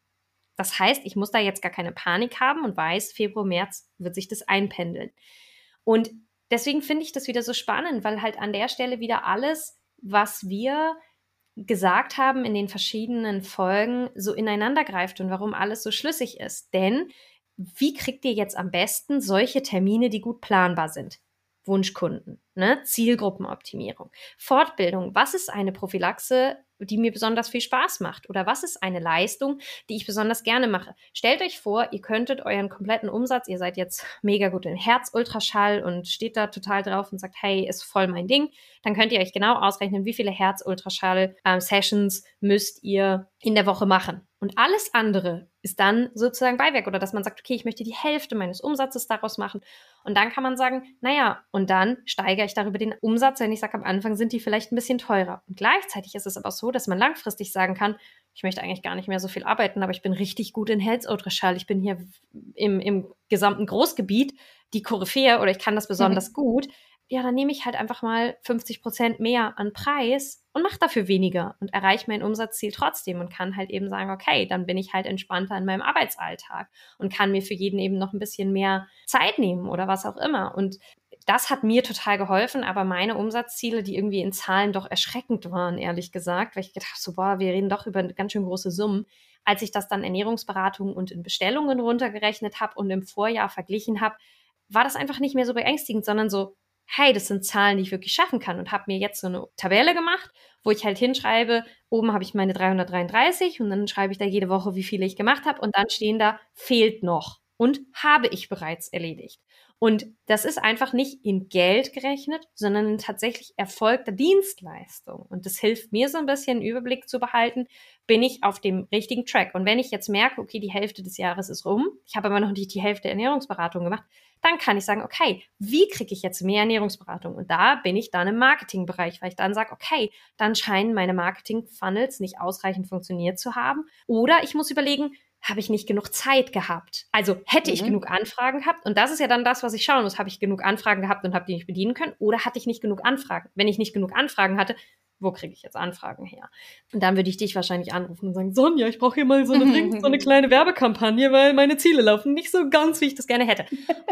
Das heißt, ich muss da jetzt gar keine Panik haben und weiß, Februar, März wird sich das einpendeln. Und deswegen finde ich das wieder so spannend, weil halt an der Stelle wieder alles, was wir gesagt haben in den verschiedenen Folgen, so ineinander greift und warum alles so schlüssig ist. Denn wie kriegt ihr jetzt am besten solche Termine, die gut planbar sind? Wunschkunden, ne? Zielgruppenoptimierung, Fortbildung. Was ist eine Prophylaxe die mir besonders viel Spaß macht? Oder was ist eine Leistung, die ich besonders gerne mache? Stellt euch vor, ihr könntet euren kompletten Umsatz, ihr seid jetzt mega gut in Herzultraschall und steht da total drauf und sagt, hey, ist voll mein Ding. Dann könnt ihr euch genau ausrechnen, wie viele Herzultraschall-Sessions ähm, müsst ihr in der Woche machen. Und alles andere ist dann sozusagen Beiwerk oder dass man sagt, okay, ich möchte die Hälfte meines Umsatzes daraus machen. Und dann kann man sagen, naja, und dann steigere ich darüber den Umsatz, wenn ich sage, am Anfang sind die vielleicht ein bisschen teurer. Und gleichzeitig ist es aber so, dass man langfristig sagen kann, ich möchte eigentlich gar nicht mehr so viel arbeiten, aber ich bin richtig gut in Health Ultraschall. Ich bin hier im, im gesamten Großgebiet die Koryphäe oder ich kann das besonders mhm. gut ja, dann nehme ich halt einfach mal 50 Prozent mehr an Preis und mache dafür weniger und erreiche mein Umsatzziel trotzdem und kann halt eben sagen, okay, dann bin ich halt entspannter in meinem Arbeitsalltag und kann mir für jeden eben noch ein bisschen mehr Zeit nehmen oder was auch immer. Und das hat mir total geholfen, aber meine Umsatzziele, die irgendwie in Zahlen doch erschreckend waren, ehrlich gesagt, weil ich gedacht so, boah, wir reden doch über ganz schön große Summen. Als ich das dann Ernährungsberatung und in Bestellungen runtergerechnet habe und im Vorjahr verglichen habe, war das einfach nicht mehr so beängstigend, sondern so, hey, das sind Zahlen, die ich wirklich schaffen kann und habe mir jetzt so eine Tabelle gemacht, wo ich halt hinschreibe, oben habe ich meine 333 und dann schreibe ich da jede Woche, wie viele ich gemacht habe und dann stehen da, fehlt noch und habe ich bereits erledigt. Und das ist einfach nicht in Geld gerechnet, sondern in tatsächlich erfolgter Dienstleistung. Und das hilft mir so ein bisschen Überblick zu behalten, bin ich auf dem richtigen Track. Und wenn ich jetzt merke, okay, die Hälfte des Jahres ist rum, ich habe aber noch nicht die Hälfte Ernährungsberatung gemacht, dann kann ich sagen, okay, wie kriege ich jetzt mehr Ernährungsberatung? Und da bin ich dann im Marketingbereich, weil ich dann sage, okay, dann scheinen meine Marketing-Funnels nicht ausreichend funktioniert zu haben. Oder ich muss überlegen, habe ich nicht genug Zeit gehabt? Also hätte mhm. ich genug Anfragen gehabt? Und das ist ja dann das, was ich schauen muss. Habe ich genug Anfragen gehabt und habe die nicht bedienen können? Oder hatte ich nicht genug Anfragen? Wenn ich nicht genug Anfragen hatte, wo kriege ich jetzt Anfragen her? Und dann würde ich dich wahrscheinlich anrufen und sagen, Sonja, ich brauche hier mal so eine, so eine kleine Werbekampagne, weil meine Ziele laufen nicht so ganz, wie ich das gerne hätte.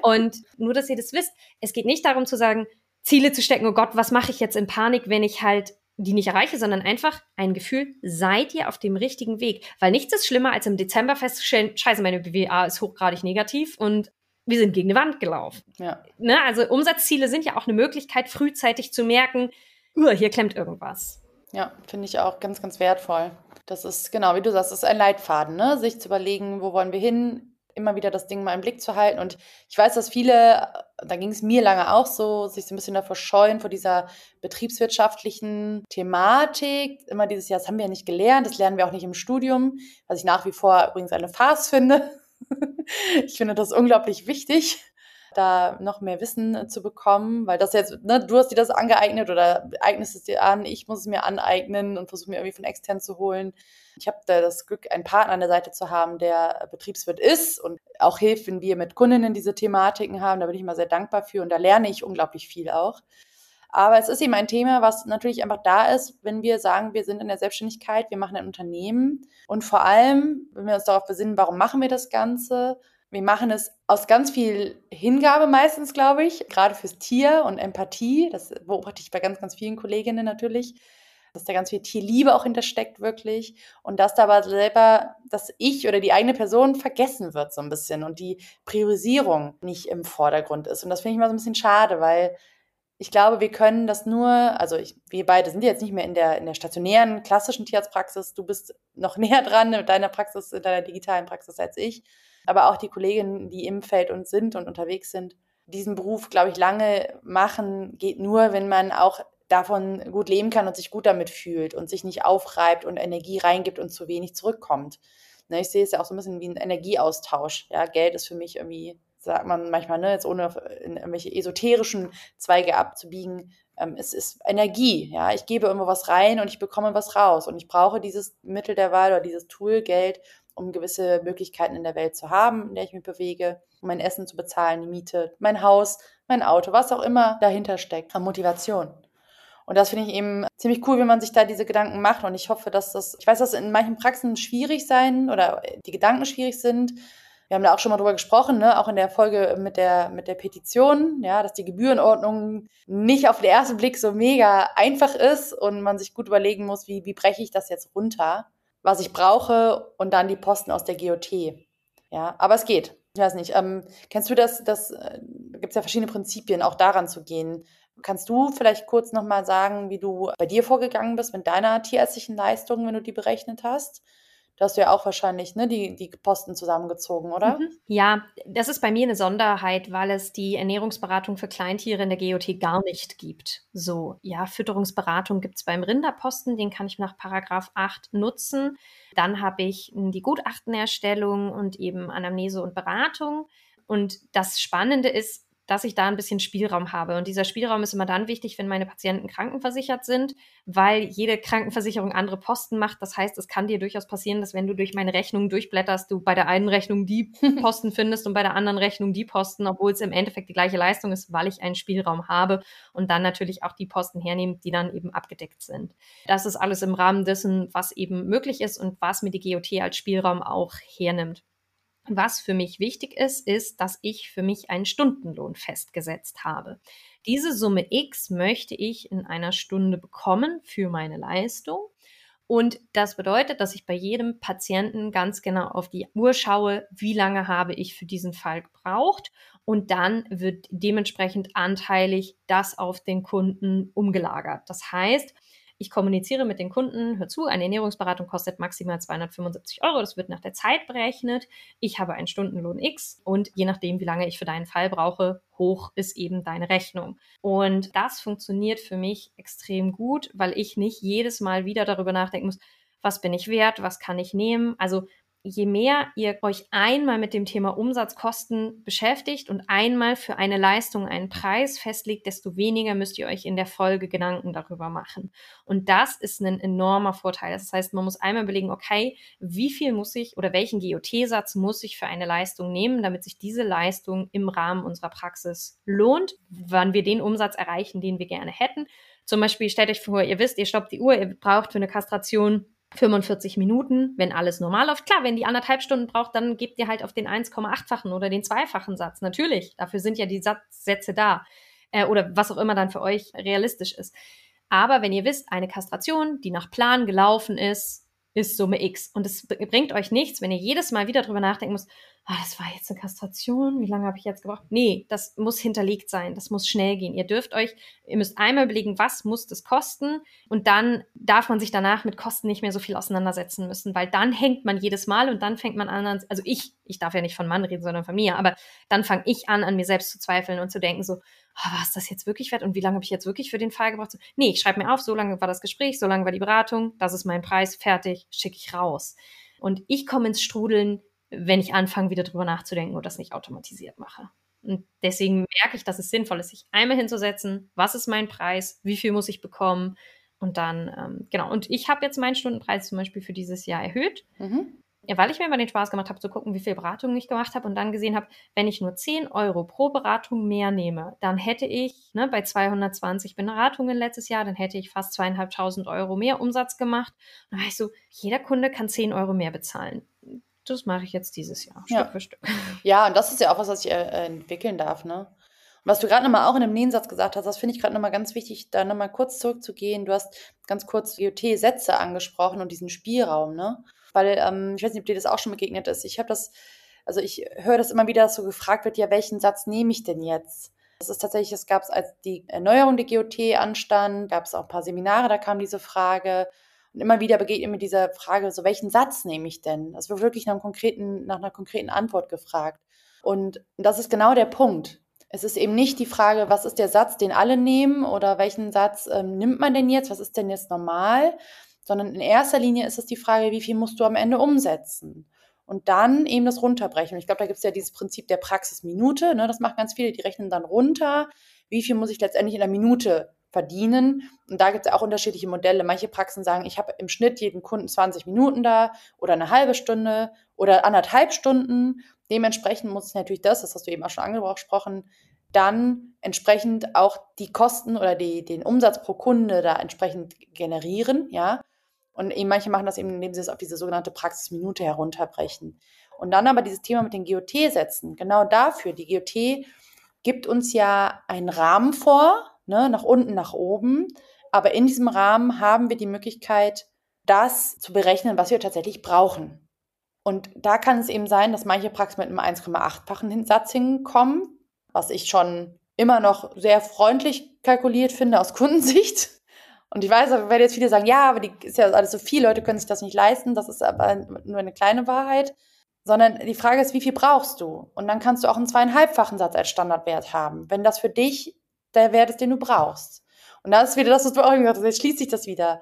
Und nur, dass ihr das wisst, es geht nicht darum zu sagen, Ziele zu stecken, oh Gott, was mache ich jetzt in Panik, wenn ich halt die nicht erreiche, sondern einfach ein Gefühl, seid ihr auf dem richtigen Weg? Weil nichts ist schlimmer, als im Dezember festzustellen, scheiße, meine BWA ist hochgradig negativ und wir sind gegen eine Wand gelaufen. Ja. Ne? Also Umsatzziele sind ja auch eine Möglichkeit, frühzeitig zu merken, hier klemmt irgendwas. Ja, finde ich auch ganz, ganz wertvoll. Das ist genau, wie du sagst, ist ein Leitfaden, ne? sich zu überlegen, wo wollen wir hin, immer wieder das Ding mal im Blick zu halten. Und ich weiß, dass viele, da ging es mir lange auch so, sich so ein bisschen davor scheuen, vor dieser betriebswirtschaftlichen Thematik. Immer dieses Jahr, das haben wir ja nicht gelernt, das lernen wir auch nicht im Studium, was ich nach wie vor übrigens eine Farce finde. ich finde das unglaublich wichtig da noch mehr Wissen äh, zu bekommen, weil das jetzt, ne, du hast dir das angeeignet oder eignest es dir an, ich muss es mir aneignen und versuche mir irgendwie von extern zu holen. Ich habe da das Glück, einen Partner an der Seite zu haben, der Betriebswirt ist und auch hilft, wenn wir mit Kundinnen diese Thematiken haben. Da bin ich mal sehr dankbar für und da lerne ich unglaublich viel auch. Aber es ist eben ein Thema, was natürlich einfach da ist, wenn wir sagen, wir sind in der Selbstständigkeit, wir machen ein Unternehmen und vor allem, wenn wir uns darauf besinnen, warum machen wir das Ganze wir machen es aus ganz viel Hingabe meistens, glaube ich, gerade fürs Tier und Empathie. Das beobachte ich bei ganz, ganz vielen Kolleginnen natürlich, dass da ganz viel Tierliebe auch hintersteckt, wirklich. Und dass da aber selber dass Ich oder die eigene Person vergessen wird so ein bisschen und die Priorisierung nicht im Vordergrund ist. Und das finde ich immer so ein bisschen schade, weil ich glaube, wir können das nur, also ich, wir beide sind jetzt nicht mehr in der, in der stationären, klassischen Tierarztpraxis. Du bist noch näher dran mit deiner Praxis, in deiner digitalen Praxis als ich aber auch die Kolleginnen, die im Feld und sind und unterwegs sind, diesen Beruf, glaube ich, lange machen, geht nur, wenn man auch davon gut leben kann und sich gut damit fühlt und sich nicht aufreibt und Energie reingibt und zu wenig zurückkommt. Ne, ich sehe es ja auch so ein bisschen wie ein Energieaustausch. Ja, Geld ist für mich irgendwie, sagt man manchmal, ne, jetzt ohne in irgendwelche esoterischen Zweige abzubiegen, ähm, es ist Energie. Ja, ich gebe irgendwo was rein und ich bekomme was raus und ich brauche dieses Mittel der Wahl oder dieses Tool Geld, um gewisse Möglichkeiten in der Welt zu haben, in der ich mich bewege, um mein Essen zu bezahlen, die Miete, mein Haus, mein Auto, was auch immer dahinter steckt an Motivation. Und das finde ich eben ziemlich cool, wenn man sich da diese Gedanken macht. Und ich hoffe, dass das, ich weiß, dass in manchen Praxen schwierig sein oder die Gedanken schwierig sind. Wir haben da auch schon mal drüber gesprochen, ne? auch in der Folge mit der, mit der Petition, ja, dass die Gebührenordnung nicht auf den ersten Blick so mega einfach ist und man sich gut überlegen muss, wie, wie breche ich das jetzt runter was ich brauche und dann die Posten aus der GOT. Ja, aber es geht. Ich weiß nicht. Ähm, kennst du das? Das äh, gibt es ja verschiedene Prinzipien, auch daran zu gehen. Kannst du vielleicht kurz nochmal sagen, wie du bei dir vorgegangen bist mit deiner tierärztlichen Leistung, wenn du die berechnet hast? Da hast du ja auch wahrscheinlich ne, die, die Posten zusammengezogen, oder? Mhm. Ja, das ist bei mir eine Sonderheit, weil es die Ernährungsberatung für Kleintiere in der GOT gar nicht gibt. So, ja, Fütterungsberatung gibt es beim Rinderposten, den kann ich nach Paragraph 8 nutzen. Dann habe ich die Gutachtenerstellung und eben Anamnese und Beratung. Und das Spannende ist, dass ich da ein bisschen Spielraum habe. Und dieser Spielraum ist immer dann wichtig, wenn meine Patienten krankenversichert sind, weil jede Krankenversicherung andere Posten macht. Das heißt, es kann dir durchaus passieren, dass wenn du durch meine Rechnung durchblätterst, du bei der einen Rechnung die Posten findest und bei der anderen Rechnung die Posten, obwohl es im Endeffekt die gleiche Leistung ist, weil ich einen Spielraum habe und dann natürlich auch die Posten hernehme, die dann eben abgedeckt sind. Das ist alles im Rahmen dessen, was eben möglich ist und was mir die GOT als Spielraum auch hernimmt. Was für mich wichtig ist, ist, dass ich für mich einen Stundenlohn festgesetzt habe. Diese Summe X möchte ich in einer Stunde bekommen für meine Leistung. Und das bedeutet, dass ich bei jedem Patienten ganz genau auf die Uhr schaue, wie lange habe ich für diesen Fall gebraucht. Und dann wird dementsprechend anteilig das auf den Kunden umgelagert. Das heißt, ich kommuniziere mit den Kunden, hör zu, eine Ernährungsberatung kostet maximal 275 Euro, das wird nach der Zeit berechnet. Ich habe einen Stundenlohn X und je nachdem, wie lange ich für deinen Fall brauche, hoch ist eben deine Rechnung. Und das funktioniert für mich extrem gut, weil ich nicht jedes Mal wieder darüber nachdenken muss, was bin ich wert, was kann ich nehmen. Also je mehr ihr euch einmal mit dem Thema Umsatzkosten beschäftigt und einmal für eine Leistung einen Preis festlegt, desto weniger müsst ihr euch in der Folge Gedanken darüber machen. Und das ist ein enormer Vorteil. Das heißt, man muss einmal überlegen, okay, wie viel muss ich oder welchen GOT-Satz muss ich für eine Leistung nehmen, damit sich diese Leistung im Rahmen unserer Praxis lohnt, wann wir den Umsatz erreichen, den wir gerne hätten. Zum Beispiel stellt euch vor, ihr wisst, ihr stoppt die Uhr, ihr braucht für eine Kastration 45 Minuten, wenn alles normal läuft. Klar, wenn die anderthalb Stunden braucht, dann gebt ihr halt auf den 1,8-fachen oder den zweifachen Satz. Natürlich, dafür sind ja die Satzsätze da. Äh, oder was auch immer dann für euch realistisch ist. Aber wenn ihr wisst, eine Kastration, die nach Plan gelaufen ist, ist Summe X. Und es bringt euch nichts, wenn ihr jedes Mal wieder drüber nachdenken müsst, ah, das war jetzt eine Kastration, wie lange habe ich jetzt gebraucht? Nee, das muss hinterlegt sein, das muss schnell gehen. Ihr dürft euch, ihr müsst einmal überlegen, was muss das kosten und dann darf man sich danach mit Kosten nicht mehr so viel auseinandersetzen müssen, weil dann hängt man jedes Mal und dann fängt man an, also ich, ich darf ja nicht von Mann reden, sondern von mir, aber dann fange ich an, an mir selbst zu zweifeln und zu denken so, oh, war es das jetzt wirklich wert und wie lange habe ich jetzt wirklich für den Fall gebraucht? Nee, ich schreibe mir auf, so lange war das Gespräch, so lange war die Beratung, das ist mein Preis, fertig, schicke ich raus. Und ich komme ins Strudeln, wenn ich anfange, wieder drüber nachzudenken und das nicht automatisiert mache. Und deswegen merke ich, dass es sinnvoll ist, sich einmal hinzusetzen, was ist mein Preis, wie viel muss ich bekommen und dann, ähm, genau. Und ich habe jetzt meinen Stundenpreis zum Beispiel für dieses Jahr erhöht. Mhm. Weil ich mir immer den Spaß gemacht habe, zu gucken, wie viel Beratungen ich gemacht habe und dann gesehen habe, wenn ich nur 10 Euro pro Beratung mehr nehme, dann hätte ich ne, bei 220 Beratungen letztes Jahr, dann hätte ich fast zweieinhalbtausend Euro mehr Umsatz gemacht. Und dann war ich so, jeder Kunde kann 10 Euro mehr bezahlen das mache ich jetzt dieses Jahr, Stück ja. für Stück. Ja, und das ist ja auch was, was ich äh, entwickeln darf, ne? Und was du gerade nochmal auch in dem Nebensatz gesagt hast, das finde ich gerade nochmal ganz wichtig, da nochmal kurz zurückzugehen. Du hast ganz kurz IoT-Sätze angesprochen und diesen Spielraum, ne? Weil, ähm, ich weiß nicht, ob dir das auch schon begegnet ist. Ich habe das, also ich höre das immer wieder, dass so gefragt wird, ja, welchen Satz nehme ich denn jetzt? Das ist tatsächlich, es gab es, als die Erneuerung der GOT anstand, gab es auch ein paar Seminare, da kam diese Frage. Und immer wieder begegnet mir dieser Frage, so welchen Satz nehme ich denn? Das wird wirklich nach, einem konkreten, nach einer konkreten Antwort gefragt. Und das ist genau der Punkt. Es ist eben nicht die Frage, was ist der Satz, den alle nehmen oder welchen Satz ähm, nimmt man denn jetzt, was ist denn jetzt normal, sondern in erster Linie ist es die Frage, wie viel musst du am Ende umsetzen? Und dann eben das runterbrechen. Ich glaube, da gibt es ja dieses Prinzip der Praxisminute, ne? das machen ganz viele, die rechnen dann runter, wie viel muss ich letztendlich in einer Minute verdienen. Und da gibt es auch unterschiedliche Modelle. Manche Praxen sagen, ich habe im Schnitt jeden Kunden 20 Minuten da oder eine halbe Stunde oder anderthalb Stunden. Dementsprechend muss natürlich das, das hast du eben auch schon angesprochen, dann entsprechend auch die Kosten oder die, den Umsatz pro Kunde da entsprechend generieren, ja. Und eben manche machen das eben, indem sie es auf diese sogenannte Praxisminute herunterbrechen. Und dann aber dieses Thema mit den GOT-Sätzen, genau dafür, die GOT gibt uns ja einen Rahmen vor, ne, nach unten, nach oben. Aber in diesem Rahmen haben wir die Möglichkeit, das zu berechnen, was wir tatsächlich brauchen. Und da kann es eben sein, dass manche Praxen mit einem 1,8-fachen Satz hinkommen, was ich schon immer noch sehr freundlich kalkuliert finde aus Kundensicht. Und ich weiß, da werden jetzt viele sagen, ja, aber die ist ja alles so viel, Leute können sich das nicht leisten. Das ist aber nur eine kleine Wahrheit. Sondern die Frage ist, wie viel brauchst du? Und dann kannst du auch einen zweieinhalbfachen Satz als Standardwert haben. Wenn das für dich der Wert ist, den du brauchst. Und das ist wieder das, was du auch gesagt hast. Jetzt schließt sich das wieder.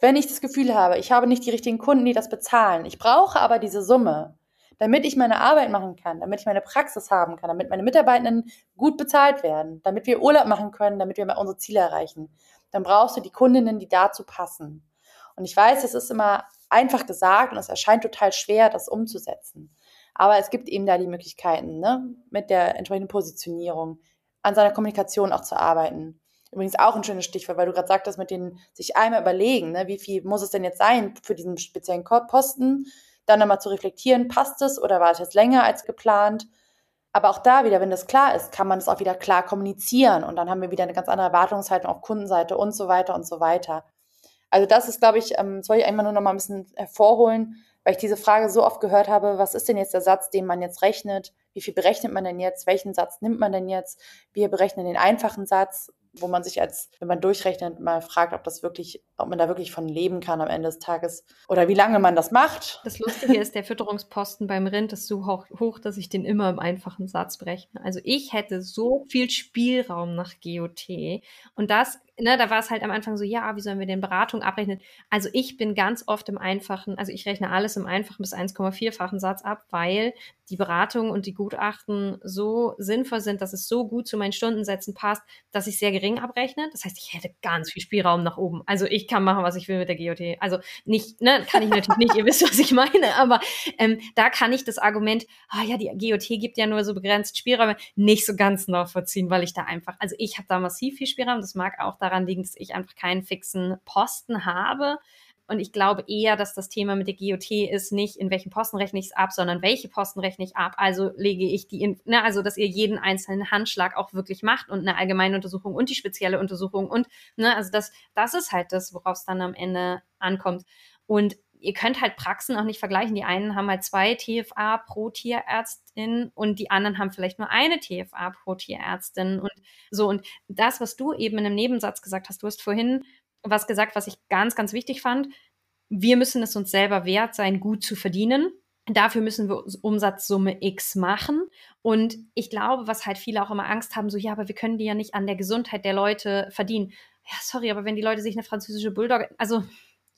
Wenn ich das Gefühl habe, ich habe nicht die richtigen Kunden, die das bezahlen, ich brauche aber diese Summe, damit ich meine Arbeit machen kann, damit ich meine Praxis haben kann, damit meine Mitarbeitenden gut bezahlt werden, damit wir Urlaub machen können, damit wir unsere Ziele erreichen, dann brauchst du die Kundinnen, die dazu passen. Und ich weiß, es ist immer einfach gesagt und es erscheint total schwer, das umzusetzen. Aber es gibt eben da die Möglichkeiten, ne? mit der entsprechenden Positionierung, an seiner Kommunikation auch zu arbeiten. Übrigens auch ein schönes Stichwort, weil du gerade sagtest, mit denen sich einmal überlegen, ne, wie viel muss es denn jetzt sein für diesen speziellen Posten, dann nochmal zu reflektieren, passt es oder war es jetzt länger als geplant? Aber auch da wieder, wenn das klar ist, kann man es auch wieder klar kommunizieren und dann haben wir wieder eine ganz andere Erwartungshaltung auf Kundenseite und so weiter und so weiter. Also das ist, glaube ich, ähm, soll ich einmal nur noch mal ein bisschen hervorholen, weil ich diese Frage so oft gehört habe, was ist denn jetzt der Satz, den man jetzt rechnet? Wie viel berechnet man denn jetzt? Welchen Satz nimmt man denn jetzt? Wir berechnen den einfachen Satz wo man sich als, wenn man durchrechnet, mal fragt, ob das wirklich, ob man da wirklich von leben kann am Ende des Tages oder wie lange man das macht. Das Lustige ist, der Fütterungsposten beim Rind ist so hoch, hoch, dass ich den immer im einfachen Satz berechne. Also ich hätte so viel Spielraum nach GOT und das Ne, da war es halt am Anfang so, ja, wie sollen wir denn Beratung abrechnen? Also ich bin ganz oft im einfachen, also ich rechne alles im einfachen bis 1,4-fachen Satz ab, weil die Beratung und die Gutachten so sinnvoll sind, dass es so gut zu meinen Stundensätzen passt, dass ich sehr gering abrechne. Das heißt, ich hätte ganz viel Spielraum nach oben. Also ich kann machen, was ich will mit der GOT. Also nicht, ne, kann ich natürlich nicht, ihr wisst, was ich meine, aber ähm, da kann ich das Argument, ah ja, die GOT gibt ja nur so begrenzt Spielräume, nicht so ganz nachvollziehen, weil ich da einfach, also ich habe da massiv viel Spielraum. Das mag auch daran liegen, dass ich einfach keinen fixen Posten habe. Und ich glaube eher, dass das Thema mit der GOT ist nicht, in welchen Posten rechne ich es ab, sondern welche Posten rechne ich ab. Also lege ich die, in, ne, also dass ihr jeden einzelnen Handschlag auch wirklich macht und eine allgemeine Untersuchung und die spezielle Untersuchung und, ne, also das, das ist halt das, worauf es dann am Ende ankommt. Und ihr könnt halt Praxen auch nicht vergleichen. Die einen haben halt zwei TFA pro Tierärztin und die anderen haben vielleicht nur eine TFA pro Tierärztin und so. Und das, was du eben in einem Nebensatz gesagt hast, du hast vorhin was gesagt, was ich ganz, ganz wichtig fand. Wir müssen es uns selber wert sein, gut zu verdienen. Dafür müssen wir Umsatzsumme X machen. Und ich glaube, was halt viele auch immer Angst haben, so, ja, aber wir können die ja nicht an der Gesundheit der Leute verdienen. Ja, sorry, aber wenn die Leute sich eine französische Bulldog, also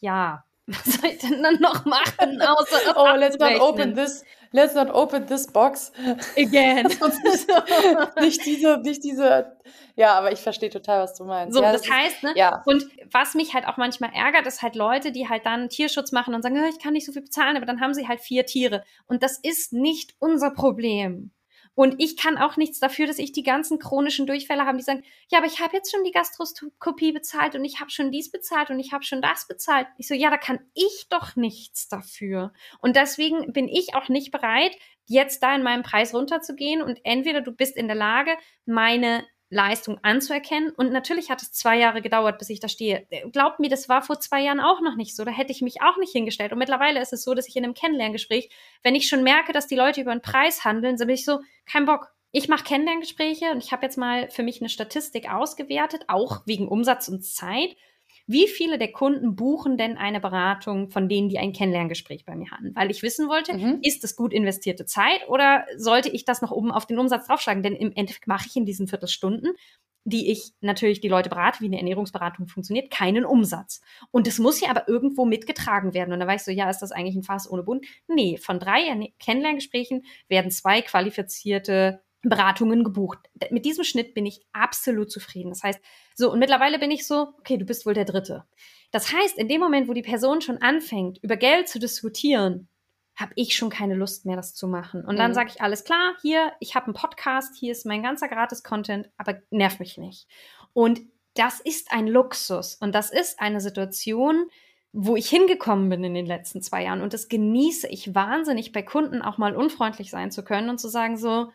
ja, was soll ich denn dann noch machen, außer Oh, let's not open this, let's not open this box. Again. nicht diese, nicht diese, ja, aber ich verstehe total, was du meinst. So, ja, das, das heißt, ne, ja. und was mich halt auch manchmal ärgert, ist halt Leute, die halt dann Tierschutz machen und sagen, ich kann nicht so viel bezahlen, aber dann haben sie halt vier Tiere. Und das ist nicht unser Problem. Und ich kann auch nichts dafür, dass ich die ganzen chronischen Durchfälle habe, die sagen, ja, aber ich habe jetzt schon die Gastroskopie bezahlt und ich habe schon dies bezahlt und ich habe schon das bezahlt. Ich so, ja, da kann ich doch nichts dafür. Und deswegen bin ich auch nicht bereit, jetzt da in meinem Preis runterzugehen und entweder du bist in der Lage, meine Leistung anzuerkennen. Und natürlich hat es zwei Jahre gedauert, bis ich da stehe. Glaubt mir, das war vor zwei Jahren auch noch nicht so. Da hätte ich mich auch nicht hingestellt. Und mittlerweile ist es so, dass ich in einem Kennenlerngespräch, wenn ich schon merke, dass die Leute über einen Preis handeln, dann bin ich so, kein Bock. Ich mache Kennenlerngespräche und ich habe jetzt mal für mich eine Statistik ausgewertet, auch wegen Umsatz und Zeit. Wie viele der Kunden buchen denn eine Beratung von denen, die ein Kennenlerngespräch bei mir hatten? Weil ich wissen wollte, mhm. ist es gut investierte Zeit oder sollte ich das noch oben auf den Umsatz draufschlagen? Denn im Endeffekt mache ich in diesen Viertelstunden die ich natürlich die Leute berate, wie eine Ernährungsberatung funktioniert, keinen Umsatz. Und es muss ja aber irgendwo mitgetragen werden. Und da war ich so, ja, ist das eigentlich ein Fass ohne Bund? Nee, von drei Kennenlerngesprächen werden zwei qualifizierte Beratungen gebucht. Mit diesem Schnitt bin ich absolut zufrieden. Das heißt, so, und mittlerweile bin ich so, okay, du bist wohl der Dritte. Das heißt, in dem Moment, wo die Person schon anfängt, über Geld zu diskutieren, habe ich schon keine Lust mehr, das zu machen. Und dann mhm. sage ich, alles klar, hier, ich habe einen Podcast, hier ist mein ganzer Gratis-Content, aber nerv mich nicht. Und das ist ein Luxus und das ist eine Situation, wo ich hingekommen bin in den letzten zwei Jahren. Und das genieße ich wahnsinnig, bei Kunden auch mal unfreundlich sein zu können und zu sagen so,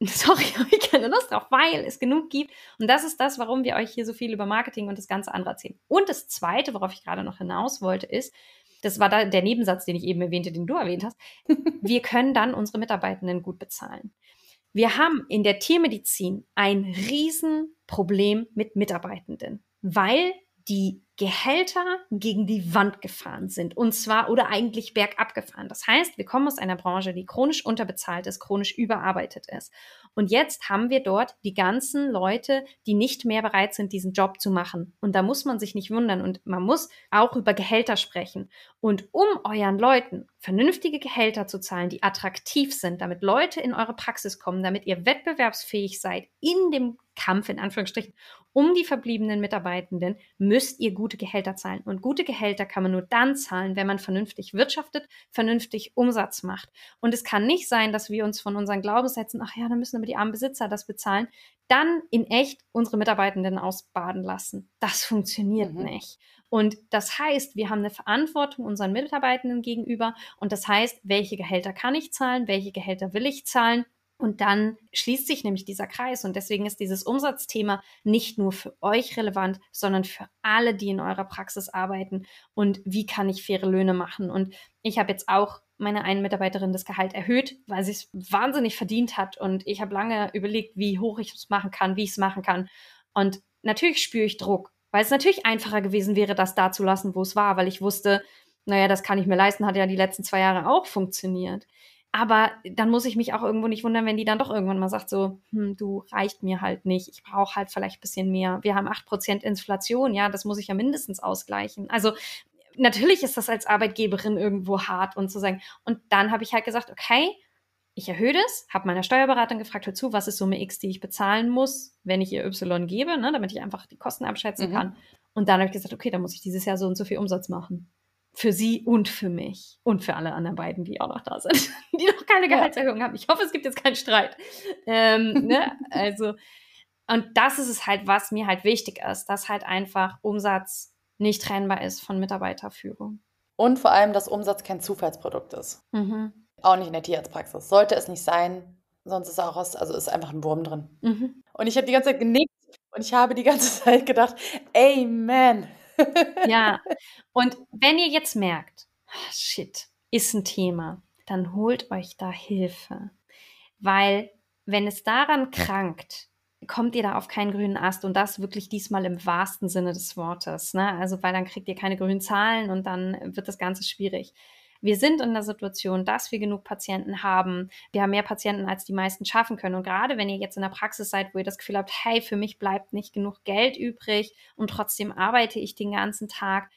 sorry, habe ich keine Lust drauf, weil es genug gibt. Und das ist das, warum wir euch hier so viel über Marketing und das ganze andere erzählen. Und das Zweite, worauf ich gerade noch hinaus wollte, ist, das war da der Nebensatz, den ich eben erwähnte, den du erwähnt hast, wir können dann unsere Mitarbeitenden gut bezahlen. Wir haben in der Tiermedizin ein Riesenproblem mit Mitarbeitenden, weil die Gehälter gegen die Wand gefahren sind. Und zwar oder eigentlich bergab gefahren. Das heißt, wir kommen aus einer Branche, die chronisch unterbezahlt ist, chronisch überarbeitet ist. Und jetzt haben wir dort die ganzen Leute, die nicht mehr bereit sind, diesen Job zu machen. Und da muss man sich nicht wundern. Und man muss auch über Gehälter sprechen. Und um euren Leuten vernünftige Gehälter zu zahlen, die attraktiv sind, damit Leute in eure Praxis kommen, damit ihr wettbewerbsfähig seid in dem Kampf in Anführungsstrichen um die verbliebenen Mitarbeitenden müsst ihr gute Gehälter zahlen. Und gute Gehälter kann man nur dann zahlen, wenn man vernünftig wirtschaftet, vernünftig Umsatz macht. Und es kann nicht sein, dass wir uns von unseren Glaubenssätzen, ach ja, dann müssen aber die armen Besitzer das bezahlen, dann in echt unsere Mitarbeitenden ausbaden lassen. Das funktioniert mhm. nicht. Und das heißt, wir haben eine Verantwortung unseren Mitarbeitenden gegenüber. Und das heißt, welche Gehälter kann ich zahlen, welche Gehälter will ich zahlen und dann schließt sich nämlich dieser Kreis. Und deswegen ist dieses Umsatzthema nicht nur für euch relevant, sondern für alle, die in eurer Praxis arbeiten. Und wie kann ich faire Löhne machen? Und ich habe jetzt auch meine einen Mitarbeiterin das Gehalt erhöht, weil sie es wahnsinnig verdient hat. Und ich habe lange überlegt, wie hoch ich es machen kann, wie ich es machen kann. Und natürlich spüre ich Druck, weil es natürlich einfacher gewesen wäre, das da zu lassen, wo es war, weil ich wusste, naja, das kann ich mir leisten, hat ja die letzten zwei Jahre auch funktioniert. Aber dann muss ich mich auch irgendwo nicht wundern, wenn die dann doch irgendwann mal sagt, so, hm, du reicht mir halt nicht, ich brauche halt vielleicht ein bisschen mehr. Wir haben acht Prozent Inflation, ja, das muss ich ja mindestens ausgleichen. Also natürlich ist das als Arbeitgeberin irgendwo hart und zu sagen. Und dann habe ich halt gesagt, okay, ich erhöhe das, habe meiner Steuerberaterin gefragt, hör zu, was ist Summe X, die ich bezahlen muss, wenn ich ihr Y gebe, ne, damit ich einfach die Kosten abschätzen mhm. kann. Und dann habe ich gesagt, okay, dann muss ich dieses Jahr so und so viel Umsatz machen für sie und für mich und für alle anderen beiden, die auch noch da sind, die noch keine Gehaltserhöhung ja. haben. Ich hoffe, es gibt jetzt keinen Streit. Ähm, ne? Also, und das ist es halt, was mir halt wichtig ist, dass halt einfach Umsatz nicht trennbar ist von Mitarbeiterführung. Und vor allem, dass Umsatz kein Zufallsprodukt ist. Mhm. Auch nicht in der Tierarztpraxis. Sollte es nicht sein, sonst ist auch aus, also ist einfach ein Wurm drin. Mhm. Und ich habe die ganze Zeit genickt und ich habe die ganze Zeit gedacht, Amen ja, und wenn ihr jetzt merkt, shit, ist ein Thema, dann holt euch da Hilfe. Weil wenn es daran krankt, kommt ihr da auf keinen grünen Ast und das wirklich diesmal im wahrsten Sinne des Wortes. Ne? Also, weil dann kriegt ihr keine grünen Zahlen und dann wird das Ganze schwierig. Wir sind in der Situation, dass wir genug Patienten haben. Wir haben mehr Patienten, als die meisten schaffen können. Und gerade wenn ihr jetzt in der Praxis seid, wo ihr das Gefühl habt, hey, für mich bleibt nicht genug Geld übrig und trotzdem arbeite ich den ganzen Tag,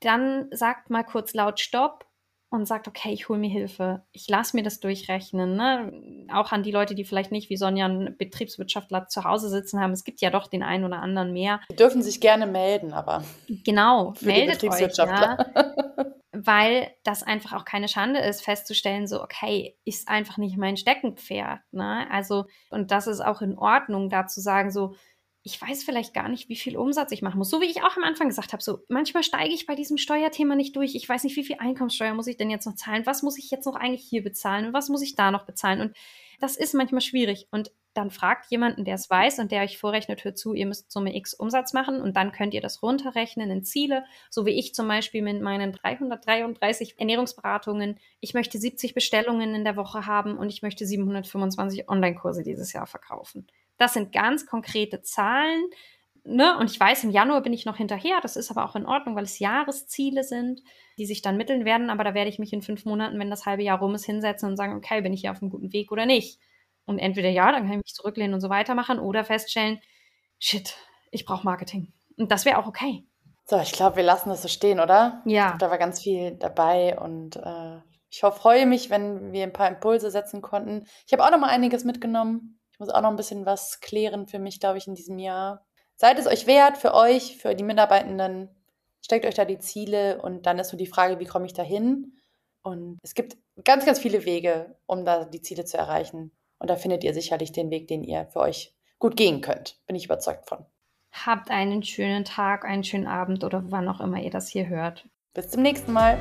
dann sagt mal kurz laut Stopp und sagt, okay, ich hole mir Hilfe, ich lasse mir das durchrechnen. Ne? Auch an die Leute, die vielleicht nicht wie Sonja einen Betriebswirtschaftler zu Hause sitzen haben. Es gibt ja doch den einen oder anderen mehr. Die dürfen sich gerne melden, aber. Genau, meldet euch. Ja, weil das einfach auch keine Schande ist, festzustellen, so, okay, ist einfach nicht mein Steckenpferd. Ne? Also, und das ist auch in Ordnung, da zu sagen, so, ich weiß vielleicht gar nicht, wie viel Umsatz ich machen muss. So wie ich auch am Anfang gesagt habe, so manchmal steige ich bei diesem Steuerthema nicht durch. Ich weiß nicht, wie viel Einkommenssteuer muss ich denn jetzt noch zahlen? Was muss ich jetzt noch eigentlich hier bezahlen und was muss ich da noch bezahlen? Und das ist manchmal schwierig. Und dann fragt jemanden, der es weiß und der euch vorrechnet, hört zu, ihr müsst Summe X Umsatz machen und dann könnt ihr das runterrechnen in Ziele, so wie ich zum Beispiel mit meinen 333 Ernährungsberatungen. Ich möchte 70 Bestellungen in der Woche haben und ich möchte 725 Online-Kurse dieses Jahr verkaufen. Das sind ganz konkrete Zahlen. Ne? Und ich weiß, im Januar bin ich noch hinterher. Das ist aber auch in Ordnung, weil es Jahresziele sind, die sich dann mitteln werden. Aber da werde ich mich in fünf Monaten, wenn das halbe Jahr rum ist, hinsetzen und sagen, okay, bin ich hier auf einem guten Weg oder nicht? Und entweder ja, dann kann ich mich zurücklehnen und so weitermachen oder feststellen, shit, ich brauche Marketing. Und das wäre auch okay. So, ich glaube, wir lassen das so stehen, oder? Ja. Glaub, da war ganz viel dabei und äh, ich hoffe, freue mich, wenn wir ein paar Impulse setzen konnten. Ich habe auch noch mal einiges mitgenommen muss auch noch ein bisschen was klären für mich, glaube ich, in diesem Jahr. Seid es euch wert, für euch, für die Mitarbeitenden. Steckt euch da die Ziele und dann ist so die Frage, wie komme ich da hin? Und es gibt ganz, ganz viele Wege, um da die Ziele zu erreichen. Und da findet ihr sicherlich den Weg, den ihr für euch gut gehen könnt. Bin ich überzeugt von. Habt einen schönen Tag, einen schönen Abend oder wann auch immer ihr das hier hört. Bis zum nächsten Mal.